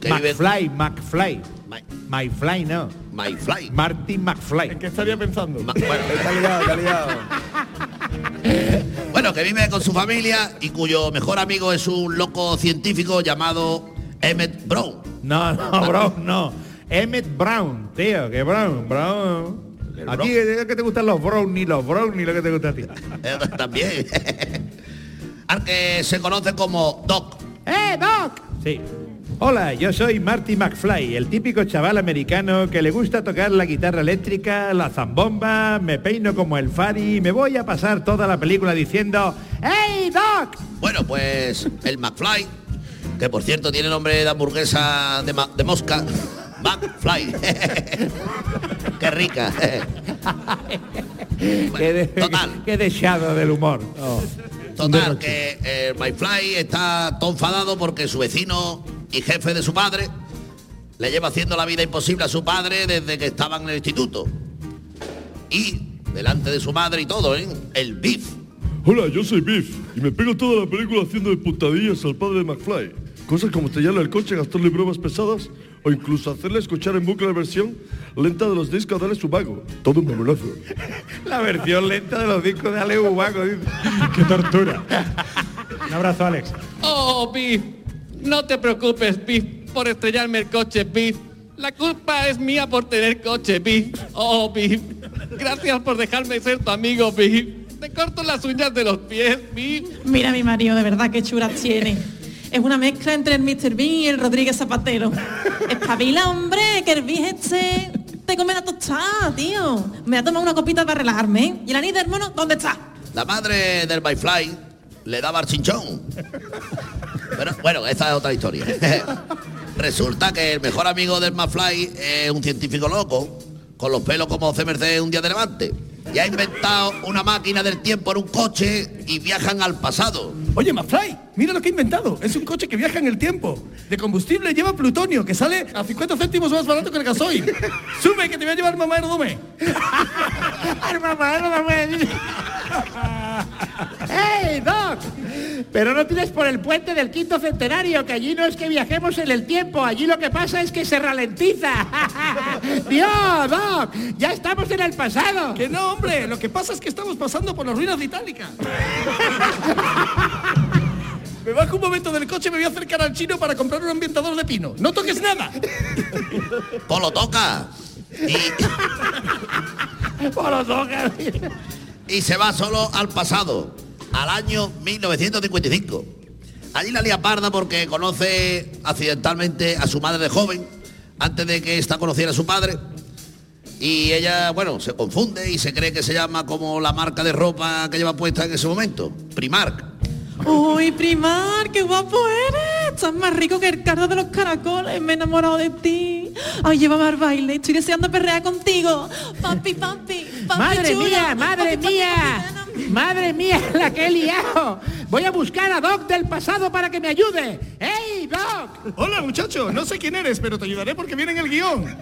que vive McFly, McFly. My- MyFly no. MyFly. Martin McFly. ¿En qué estaría pensando? Ma- bueno, Está liado, está liado. [LAUGHS] bueno, que vive con su familia y cuyo mejor amigo es un loco científico llamado Emmett Brown. No, no, [LAUGHS] Brown, no. Emmett Brown, tío, que Brown, Brown. El A ti es que te gustan los Brown, ni los Brown, ni lo que te gusta a ti. [LAUGHS] Eh, También. [LAUGHS] Al que se conoce como Doc. ¡Eh, Doc! Sí. Hola, yo soy Marty McFly, el típico chaval americano que le gusta tocar la guitarra eléctrica, la zambomba, me peino como el Fari y me voy a pasar toda la película diciendo ¡Hey, Doc! Bueno, pues el McFly, que por cierto tiene nombre de hamburguesa de, ma- de mosca, McFly. [LAUGHS] Qué rica. [LAUGHS] qué, de- total. qué deseado del humor. Total, que el McFly está todo enfadado porque su vecino y jefe de su padre le lleva haciendo la vida imposible a su padre desde que estaban en el instituto. Y delante de su madre y todo, ¿eh? El beef. Hola, yo soy Biff y me pego toda la película haciendo de puntadillas al padre de McFly. Cosas como estrellarle el coche, gastarle bromas pesadas o incluso hacerle escuchar en bucle la versión lenta de los discos de Ale Subago. Todo un mamonazo. [LAUGHS] La versión lenta de los discos de Ale dice. [LAUGHS] ¡Qué tortura! Un abrazo, Alex. Oh, Biff, no te preocupes, Biff, por estrellarme el coche, Biff. La culpa es mía por tener coche, Biff. Oh, Biff, gracias por dejarme ser tu amigo, Biff. Te corto las uñas de los pies, Biff. Mira mi marido, de verdad, qué churas tiene. Es una mezcla entre el Mr. Bean y el Rodríguez Zapatero. Espabila, hombre, que el este te comes la tostada, tío. Me voy a tomar una copita para relajarme, ¿eh? ¿Y el anís de hermano, dónde está? La madre del Byfly le daba al chinchón. Pero bueno, esta es otra historia. Resulta que el mejor amigo del McFly es un científico loco, con los pelos como C. Mercedes un día de levante. Y ha inventado una máquina del tiempo en un coche y viajan al pasado. Oye, McFly, mira lo que he inventado. Es un coche que viaja en el tiempo. De combustible lleva plutonio, que sale a 50 céntimos más barato que el gasoil. Sube, que te voy a llevar mamá Erdome. [LAUGHS] mamá [LAUGHS] ¡Hey, Doc! Pero no tires por el puente del quinto centenario, que allí no es que viajemos en el tiempo, allí lo que pasa es que se ralentiza. [LAUGHS] ¡Dios, Doc! ¡Ya estamos en el pasado! Que no, hombre, lo que pasa es que estamos pasando por las ruinas de Itálica. [LAUGHS] Me bajo un momento del coche, me voy a acercar al chino para comprar un ambientador de pino. ¡No toques nada! Polo toca. [LAUGHS] Polo toca. Y se va solo al pasado, al año 1955. Allí la lía parda porque conoce accidentalmente a su madre de joven, antes de que ésta conociera a su padre. Y ella, bueno, se confunde y se cree que se llama como la marca de ropa que lleva puesta en ese momento, Primark. Uy, Primar, qué guapo eres. Estás más rico que el cardo de los caracoles. Me he enamorado de ti. Ay, llévame al baile. Estoy deseando perrear contigo. Papi, papi, papi ¡Madre chula. mía, madre Papi, papi, mía! ¡Madre mía, [LAUGHS] la que he liado! Voy a buscar a Doc del pasado para que me ayude. ¡Hey, Doc! Hola, muchacho. No sé quién eres, pero te ayudaré porque viene en el guion. Nos,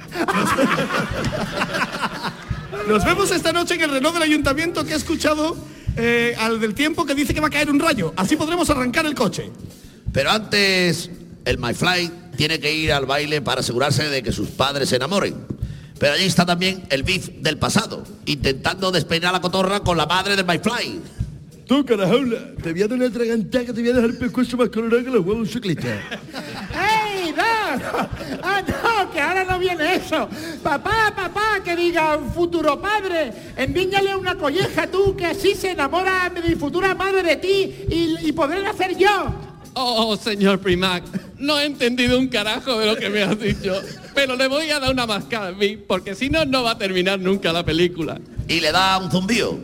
[LAUGHS] Nos vemos esta noche en el reloj del ayuntamiento que he escuchado eh, al del tiempo que dice que va a caer un rayo. Así podremos arrancar el coche. Pero antes, el MyFly tiene que ir al baile para asegurarse de que sus padres se enamoren. Pero allí está también el beef del pasado, intentando despeinar la cotorra con la madre del MyFly. Tú, carajola, te voy a dar una tragantada que te voy a dejar el pescuezo más colorado que los huevos de un ciclista. ¡Hey, [LAUGHS] Doc! ¡Ah, no, que ahora no viene eso! Papá, papá, que diga un futuro padre, envíñale una colleja tú, que así se enamora mi futura madre de ti y, y podré nacer yo. Oh, señor Primac, no he entendido un carajo de lo que me has dicho, pero le voy a dar una mascada a mí, porque si no, no va a terminar nunca la película. Y le da un zumbío.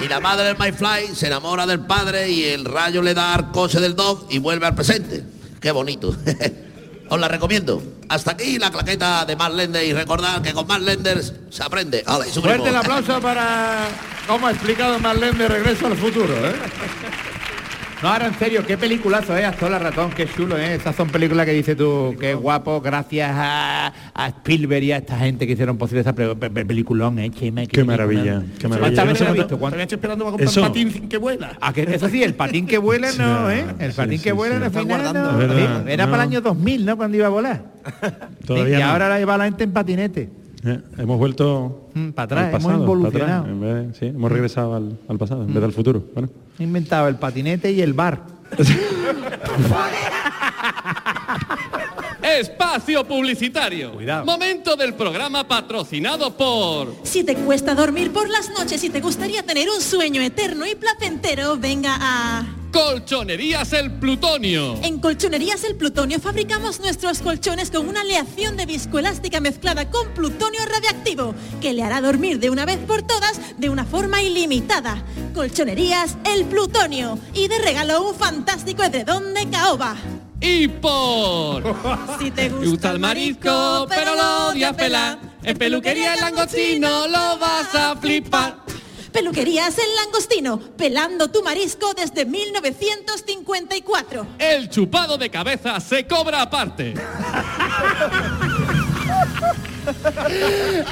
Y la madre del MyFly se enamora del padre y el rayo le da al coche del dog y vuelve al presente. Qué bonito. [LAUGHS] Os la recomiendo. Hasta aquí la claqueta de Matt Lender y recordad que con Matt Lenders se aprende. Fuerte el aplauso para cómo ha explicado Marlene de Regreso al Futuro, ¿eh? No, ahora en serio, qué peliculazo, ¿eh? Hasta la ratón, qué chulo, ¿eh? Esas son películas que dices tú, qué guapo, gracias a, a Spielberg y a esta gente que hicieron posible esa pe- pe- pe- peliculón, ¿eh? Chema, Qué maravilla, qué maravilla. ¿Cuántas No visto? ¿Cuántas- Estoy esperando para comprar Eso. patín que vuela. Que eso sí, el patín que vuela no, ¿eh? El patín sí, que vuela sí. no Está final, guardando. no. Verdad, Era no. para el año 2000, ¿no? Cuando iba a volar. Todavía y ahora la lleva la gente en patinete. Eh, hemos vuelto Mm, para atrás, al hemos pasado, evolucionado. para atrás. Vez- sí, hemos regresado al, al pasado, en vez del futuro. Bueno. He inventado el patinete y el bar. [LAUGHS] [LAUGHS] Espacio publicitario. Cuidado. Momento del programa patrocinado por... Si te cuesta dormir por las noches y te gustaría tener un sueño eterno y placentero, venga a... Colchonerías El Plutonio. En Colchonerías El Plutonio fabricamos nuestros colchones con una aleación de viscoelástica mezclada con plutonio radiactivo que le hará dormir de una vez por todas de una forma ilimitada. Colchonerías El Plutonio y de regalo un fantástico edredón de caoba. Y por... [LAUGHS] Si te gusta el marisco, pero lo odias pelar. En peluquería el langostino lo vas a flipar. Peluquerías El Langostino, pelando tu marisco desde 1954. El chupado de cabeza se cobra aparte. [LAUGHS]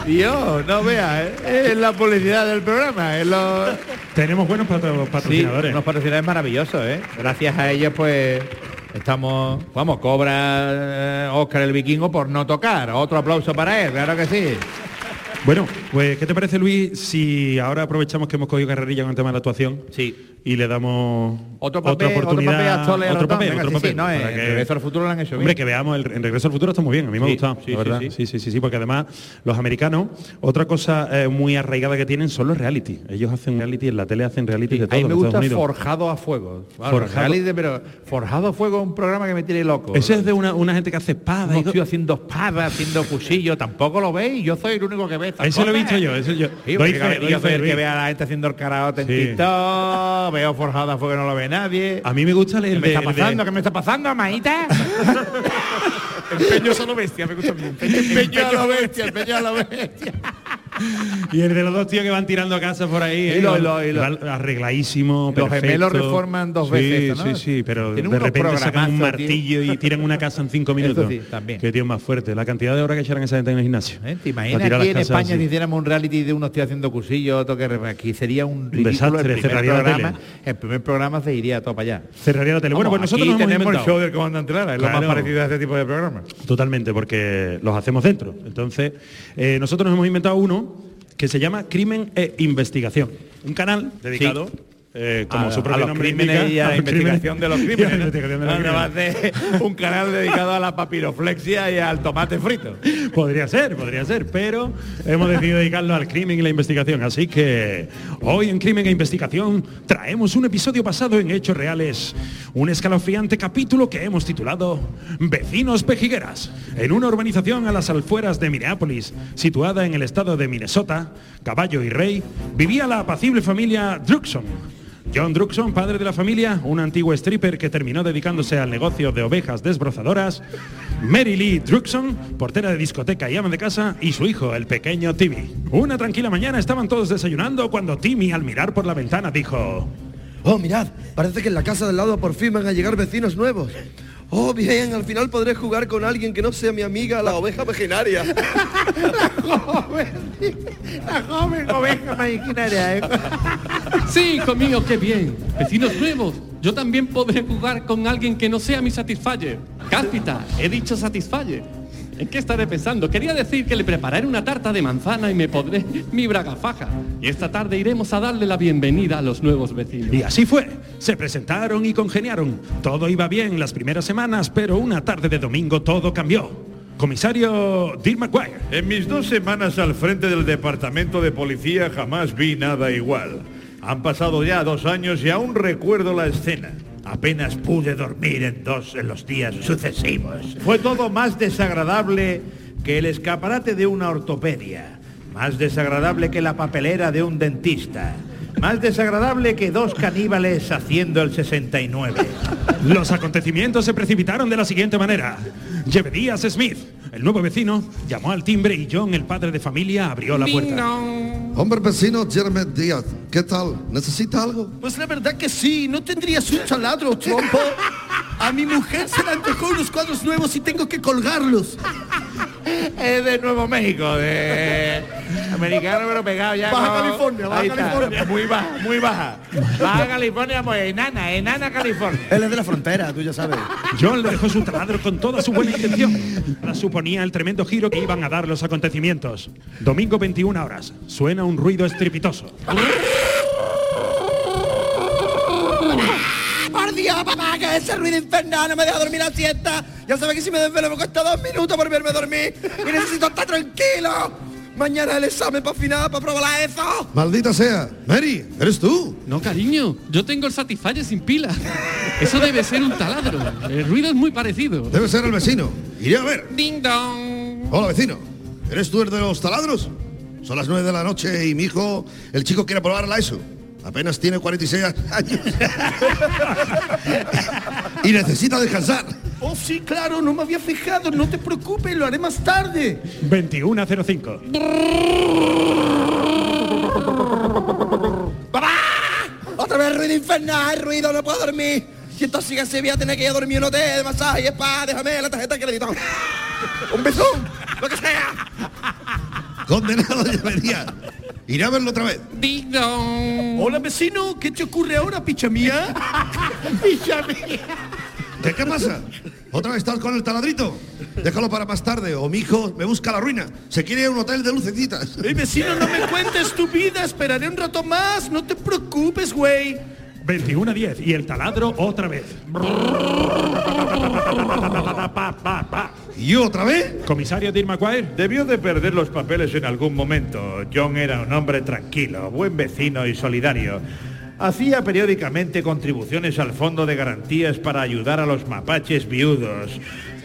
Dios, no veas, ¿eh? es la publicidad del programa. Es lo... Tenemos buenos patro- Sí, patrocinadores. unos patrocinadores maravillosos, ¿eh? Gracias a ellos, pues, estamos... Vamos, cobra eh, Oscar el Vikingo por no tocar. Otro aplauso para él, claro que sí. Bueno, pues ¿qué te parece Luis si ahora aprovechamos que hemos cogido carrerilla con el tema de la actuación? Sí. Y le damos Otro papel, otra oportunidad, otro papel otro papel, Venga, otro sí, papel, sí, no, para en que- Regreso al Futuro lo han hecho bien. Hombre, que veamos el, en Regreso al Futuro está muy bien, a mí me ha gustado, sí, la sí, verdad. sí. Sí, sí, sí, sí, porque además los americanos, otra cosa eh, muy arraigada que tienen son los reality. Ellos hacen reality, en la tele hacen reality de todo. A mí me gusta Unidos. Forjado a Fuego. Claro, Forjado- reality, pero Forjado a Fuego es un programa que me tiene loco. Ese es de una, una gente que hace espada. No y co- estoy haciendo espadas, haciendo cuchillos, tampoco lo veis. Yo soy el único que ve estas Ese lo he cosas. visto yo, ese yo. Sí, Doy fe, yo doy soy fe, el que Luis. ve a la gente haciendo el karaoke en Sí. TikTok, veo Forjado a Fuego que no lo ve nadie. A mí me gusta el ¿Qué de- me está el de- pasando? ¿Qué me está pasando, Maíta? [LAUGHS] Empeño solo bestia, me gusta bien. Empeño a lo bestia, empeño a lo bestia. Y el de los dos tíos que van tirando casas por ahí. Y ¿eh? lo- y lo- lo- arregladísimo, Los gemelos reforman dos Sí, veces, ¿no? Sí, sí, pero de unos repente sacan un tío. martillo y tiran una casa en cinco minutos. sí, también. Qué tío más fuerte. La cantidad de horas que echarán esa gente en el gimnasio. ¿Eh? ¿Te imaginas aquí en España si hiciéramos un reality de uno estoy haciendo cursillo, otro que aquí sería un ridículo desastre, el cerraría la programa. tele. El primer programa se iría todo para allá. Cerraría la tele. Bueno, pues nosotros nos hemos tenemos el show del comandante Lara, es lo Claro. más parecido a este tipo de programas. Totalmente, porque los hacemos dentro. Entonces, eh, nosotros nos hemos inventado uno que se llama Crimen e Investigación. Un canal dedicado, eh, como A- su propio los nombre indica, [LAUGHS] y a la investigación de los crímenes. de los un canal dedicado a la papiroflexia y al tomate frito. Podría ser, podría ser, pero hemos decidido dedicarlo al crimen y la investigación. Así que hoy en Crimen e Investigación traemos un episodio basado en hechos reales, un escalofriante capítulo que hemos titulado Vecinos Pejigueras. En una urbanización a las afueras de Minneapolis, situada en el estado de Minnesota, Caballo y Rey, vivía la apacible familia Druxon. John Druxon, padre de la familia, un antiguo stripper que terminó dedicándose al negocio de ovejas desbrozadoras, Mary Lee Druxon, portera de discoteca y ama de casa, y su hijo, el pequeño Timmy. Una tranquila mañana estaban todos desayunando cuando Timmy, al mirar por la ventana, dijo... Oh, mirad, parece que en la casa del lado por fin van a llegar vecinos nuevos. Oh, bien, al final podré jugar con alguien que no sea mi amiga, la oveja vegenaria. La joven oveja maquinaria, ¿eh? Sí, hijo mío, qué bien. Vecinos nuevos. Yo también podré jugar con alguien que no sea mi Satisfyer. Cáspita, he dicho Satisfyer. ¿En qué estaré pensando? Quería decir que le prepararé una tarta de manzana y me podré [LAUGHS] mi bragafaja. Y esta tarde iremos a darle la bienvenida a los nuevos vecinos. Y así fue. Se presentaron y congeniaron. Todo iba bien las primeras semanas, pero una tarde de domingo todo cambió. Comisario Dick McGuire. En mis dos semanas al frente del departamento de policía jamás vi nada igual. Han pasado ya dos años y aún recuerdo la escena. Apenas pude dormir en dos en los días sucesivos. Fue todo más desagradable que el escaparate de una ortopedia. Más desagradable que la papelera de un dentista. Más desagradable que dos caníbales haciendo el 69. Los acontecimientos se precipitaron de la siguiente manera. Jebedías Smith, el nuevo vecino, llamó al timbre y John, el padre de familia, abrió la puerta. Hombre vecino Jeremy Díaz, ¿qué tal? ¿Necesita algo? Pues la verdad que sí, ¿no tendrías un taladro, trompo? A mi mujer se le antojó unos cuadros nuevos y tengo que colgarlos. Es de Nuevo México, de americano pero pegado ya. Baja con- California, Baja California. Muy baja, muy baja. Baja California, pues enana, enana California. Él es de la frontera, tú ya sabes. John le dejó su taladro con toda su buena intención. Ahora suponía el tremendo giro que iban a dar los acontecimientos. Domingo 21 horas. Suena un ruido estrepitoso. Por Dios, papá, que ese ruido infernal no me deja dormir la siesta. Ya sabes que si me desvelo me cuesta dos minutos por verme dormir. Y necesito estar tranquilo. Mañana el examen para final, para probar la ESO. Maldita sea. Mary, ¿eres tú? No, cariño, yo tengo el Satisfyer sin pila. Eso debe ser un taladro. El ruido es muy parecido. Debe ser el vecino. Iré a ver. Ding dong. Hola, vecino. ¿Eres tú el de los taladros? Son las 9 de la noche y mi hijo, el chico quiere probar la ESO. Apenas tiene 46 años. y necesita descansar. Oh, sí, claro, no me había fijado. No te preocupes, lo haré más tarde. 21.05. ¡Papá! Otra vez ruido infernal, ruido, no puedo dormir. Si esto sigue así, voy a tener que ir a dormir en un hotel de masaje y spa. Déjame la tarjeta de crédito. Un besón, lo que sea. Condenado ya venía. Iré a verlo otra vez. Ding dong. Hola, vecino, ¿qué te ocurre ahora, picha mía? [LAUGHS] Picha mía. ¿Qué, qué pasa? ¿Otra vez estás con el taladrito? Déjalo para más tarde, o mi hijo me busca la ruina. Se quiere ir a un hotel de lucecitas. ¡Ey, vecino, no me cuentes tu vida! Esperaré un rato más. No te preocupes, güey. 21 a 10 y el taladro otra vez. ¿Y otra vez? Comisario Dean McGuire. Debió de perder los papeles en algún momento. John era un hombre tranquilo, buen vecino y solidario. Hacía periódicamente contribuciones al fondo de garantías para ayudar a los mapaches viudos.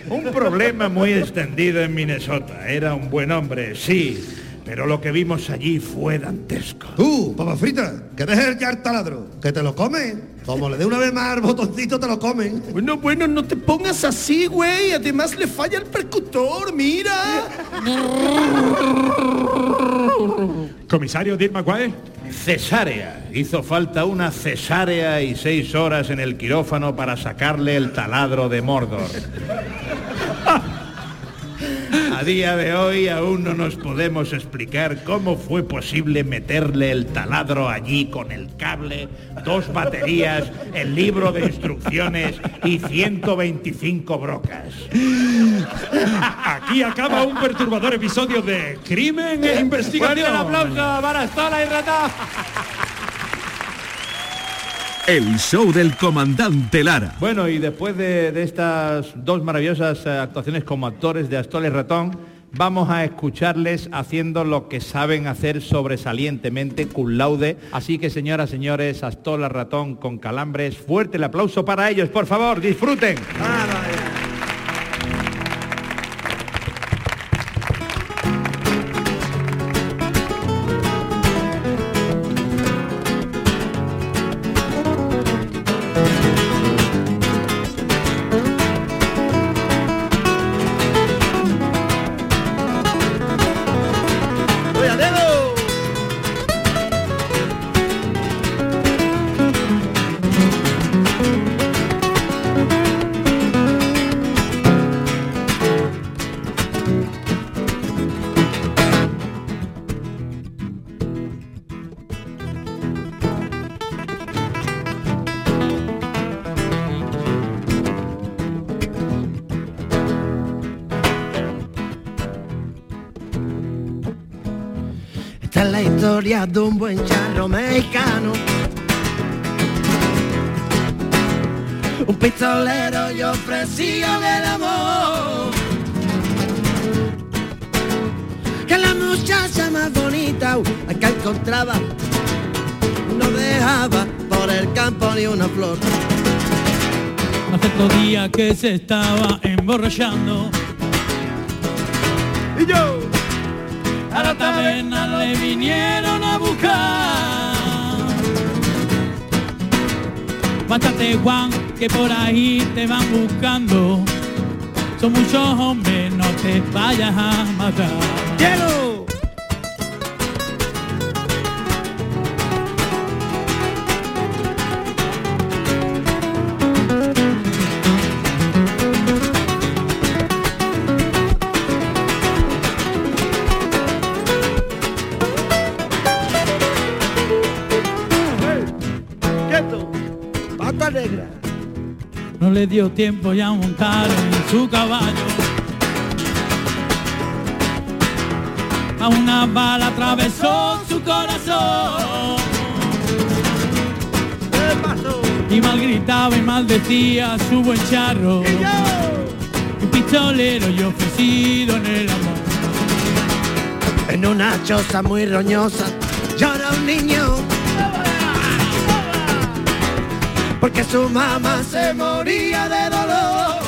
Un problema muy extendido en Minnesota. Era un buen hombre, sí, pero lo que vimos allí fue dantesco. Tú, papa frita, que dejes ya el taladro, que te lo comen. Como le dé una vez más al botoncito, te lo comen. Bueno, bueno, no te pongas así, güey. Además le falla el percutor, mira. Comisario Dean McGuire. Cesárea. Hizo falta una cesárea y seis horas en el quirófano para sacarle el taladro de Mordor. [LAUGHS] A día de hoy aún no nos podemos explicar cómo fue posible meterle el taladro allí con el cable, dos baterías, el libro de instrucciones y 125 brocas. Aquí acaba un perturbador episodio de Crimen e Investigación. Fuerte el aplauso para Estola y Rata. El show del comandante Lara. Bueno, y después de, de estas dos maravillosas eh, actuaciones como actores de Astol y Ratón, vamos a escucharles haciendo lo que saben hacer sobresalientemente, cum laude. Así que, señoras, señores, Astola Ratón con calambres, fuerte el aplauso para ellos, por favor, disfruten. De un buen charro mexicano. Un pistolero y ofrecía el amor. Que la muchacha más bonita que encontraba no dejaba por el campo ni una flor. Hace dos días que se estaba emborrachando. Y yo, taberna le vinieron a buscar. Bástate Juan, que por ahí te van buscando. Son muchos hombres, no te vayas a matar. ¡Hielo! Dio tiempo ya a montar en su caballo. A una bala atravesó su corazón. Y mal gritaba y maldecía su buen charro. Un pistolero y ofrecido en el amor. En una choza muy roñosa llora un niño. Porque su mamá se moría de dolor.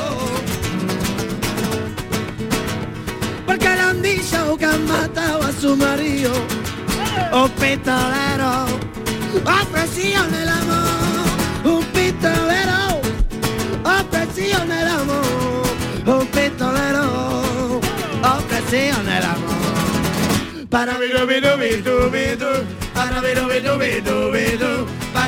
Porque le han dicho que han matado a su marido. Un pistolero ofreció en el amor. Un pistolero ofreció en el amor. Un pistolero ofreció en el amor. Para mi para mi para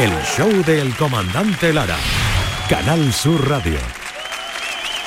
El show del comandante Lara. Canal Sur Radio.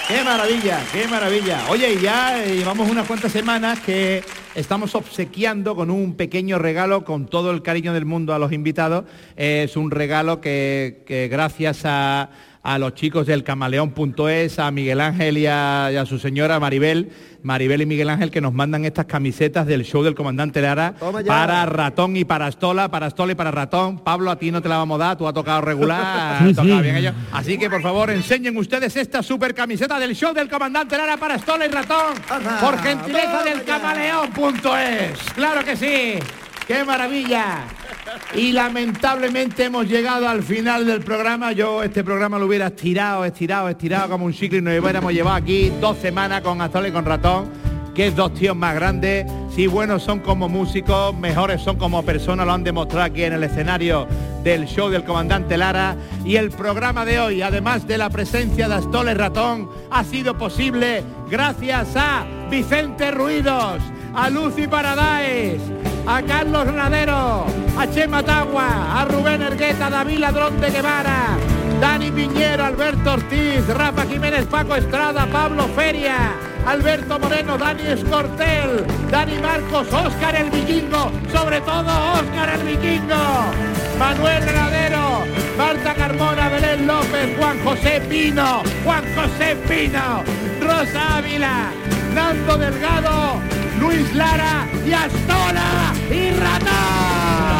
¡Qué maravilla! ¡Qué maravilla! Oye, ya eh, llevamos unas cuantas semanas que estamos obsequiando con un pequeño regalo con todo el cariño del mundo a los invitados. es un regalo que gracias a, a los chicos del camaleón.es, a Miguel Ángel y a, y a su señora Maribel, Maribel y Miguel Ángel que nos mandan estas camisetas del show del comandante Lara para ratón y para Astola, para Astola y para ratón. Pablo, a ti no te la vamos a dar, tú has tocado regular, [LAUGHS] Sí, has tocado sí. bien ellos. Así que por favor enseñen ustedes esta super camiseta del show del comandante Lara para Astola y ratón por gentileza del camaleón.es. Claro que sí. ¡Qué maravilla! Y lamentablemente hemos llegado al final del programa. Yo este programa lo hubiera estirado, estirado, estirado como un chicle y nos hubiéramos llevado aquí dos semanas con Astola y con Ratón, que es dos tíos más grandes. Si buenos son como músicos, mejores son como personas, lo han demostrado aquí en el escenario del show del comandante Lara. Y el programa de hoy, además de la presencia de Astola y Ratón, ha sido posible gracias a Vicente Ruidos, a Lucy Paradaes, a Carlos Granadero, a Chema Tagua, a Rubén Ergueta, David Ladrón de Guevara, Dani Piñero, Alberto Ortiz, Rafa Jiménez, Paco Estrada, Pablo Feria, Alberto Moreno, Dani Escortel, Dani Marcos, Óscar el Vikingo, sobre todo Óscar el Vikingo, Manuel Granadero, Marta Carmona, Belén López, Juan José Pino, Juan José Pino, Rosa Ávila, Nando Delgado, Luis Lara y Astona y Ratón.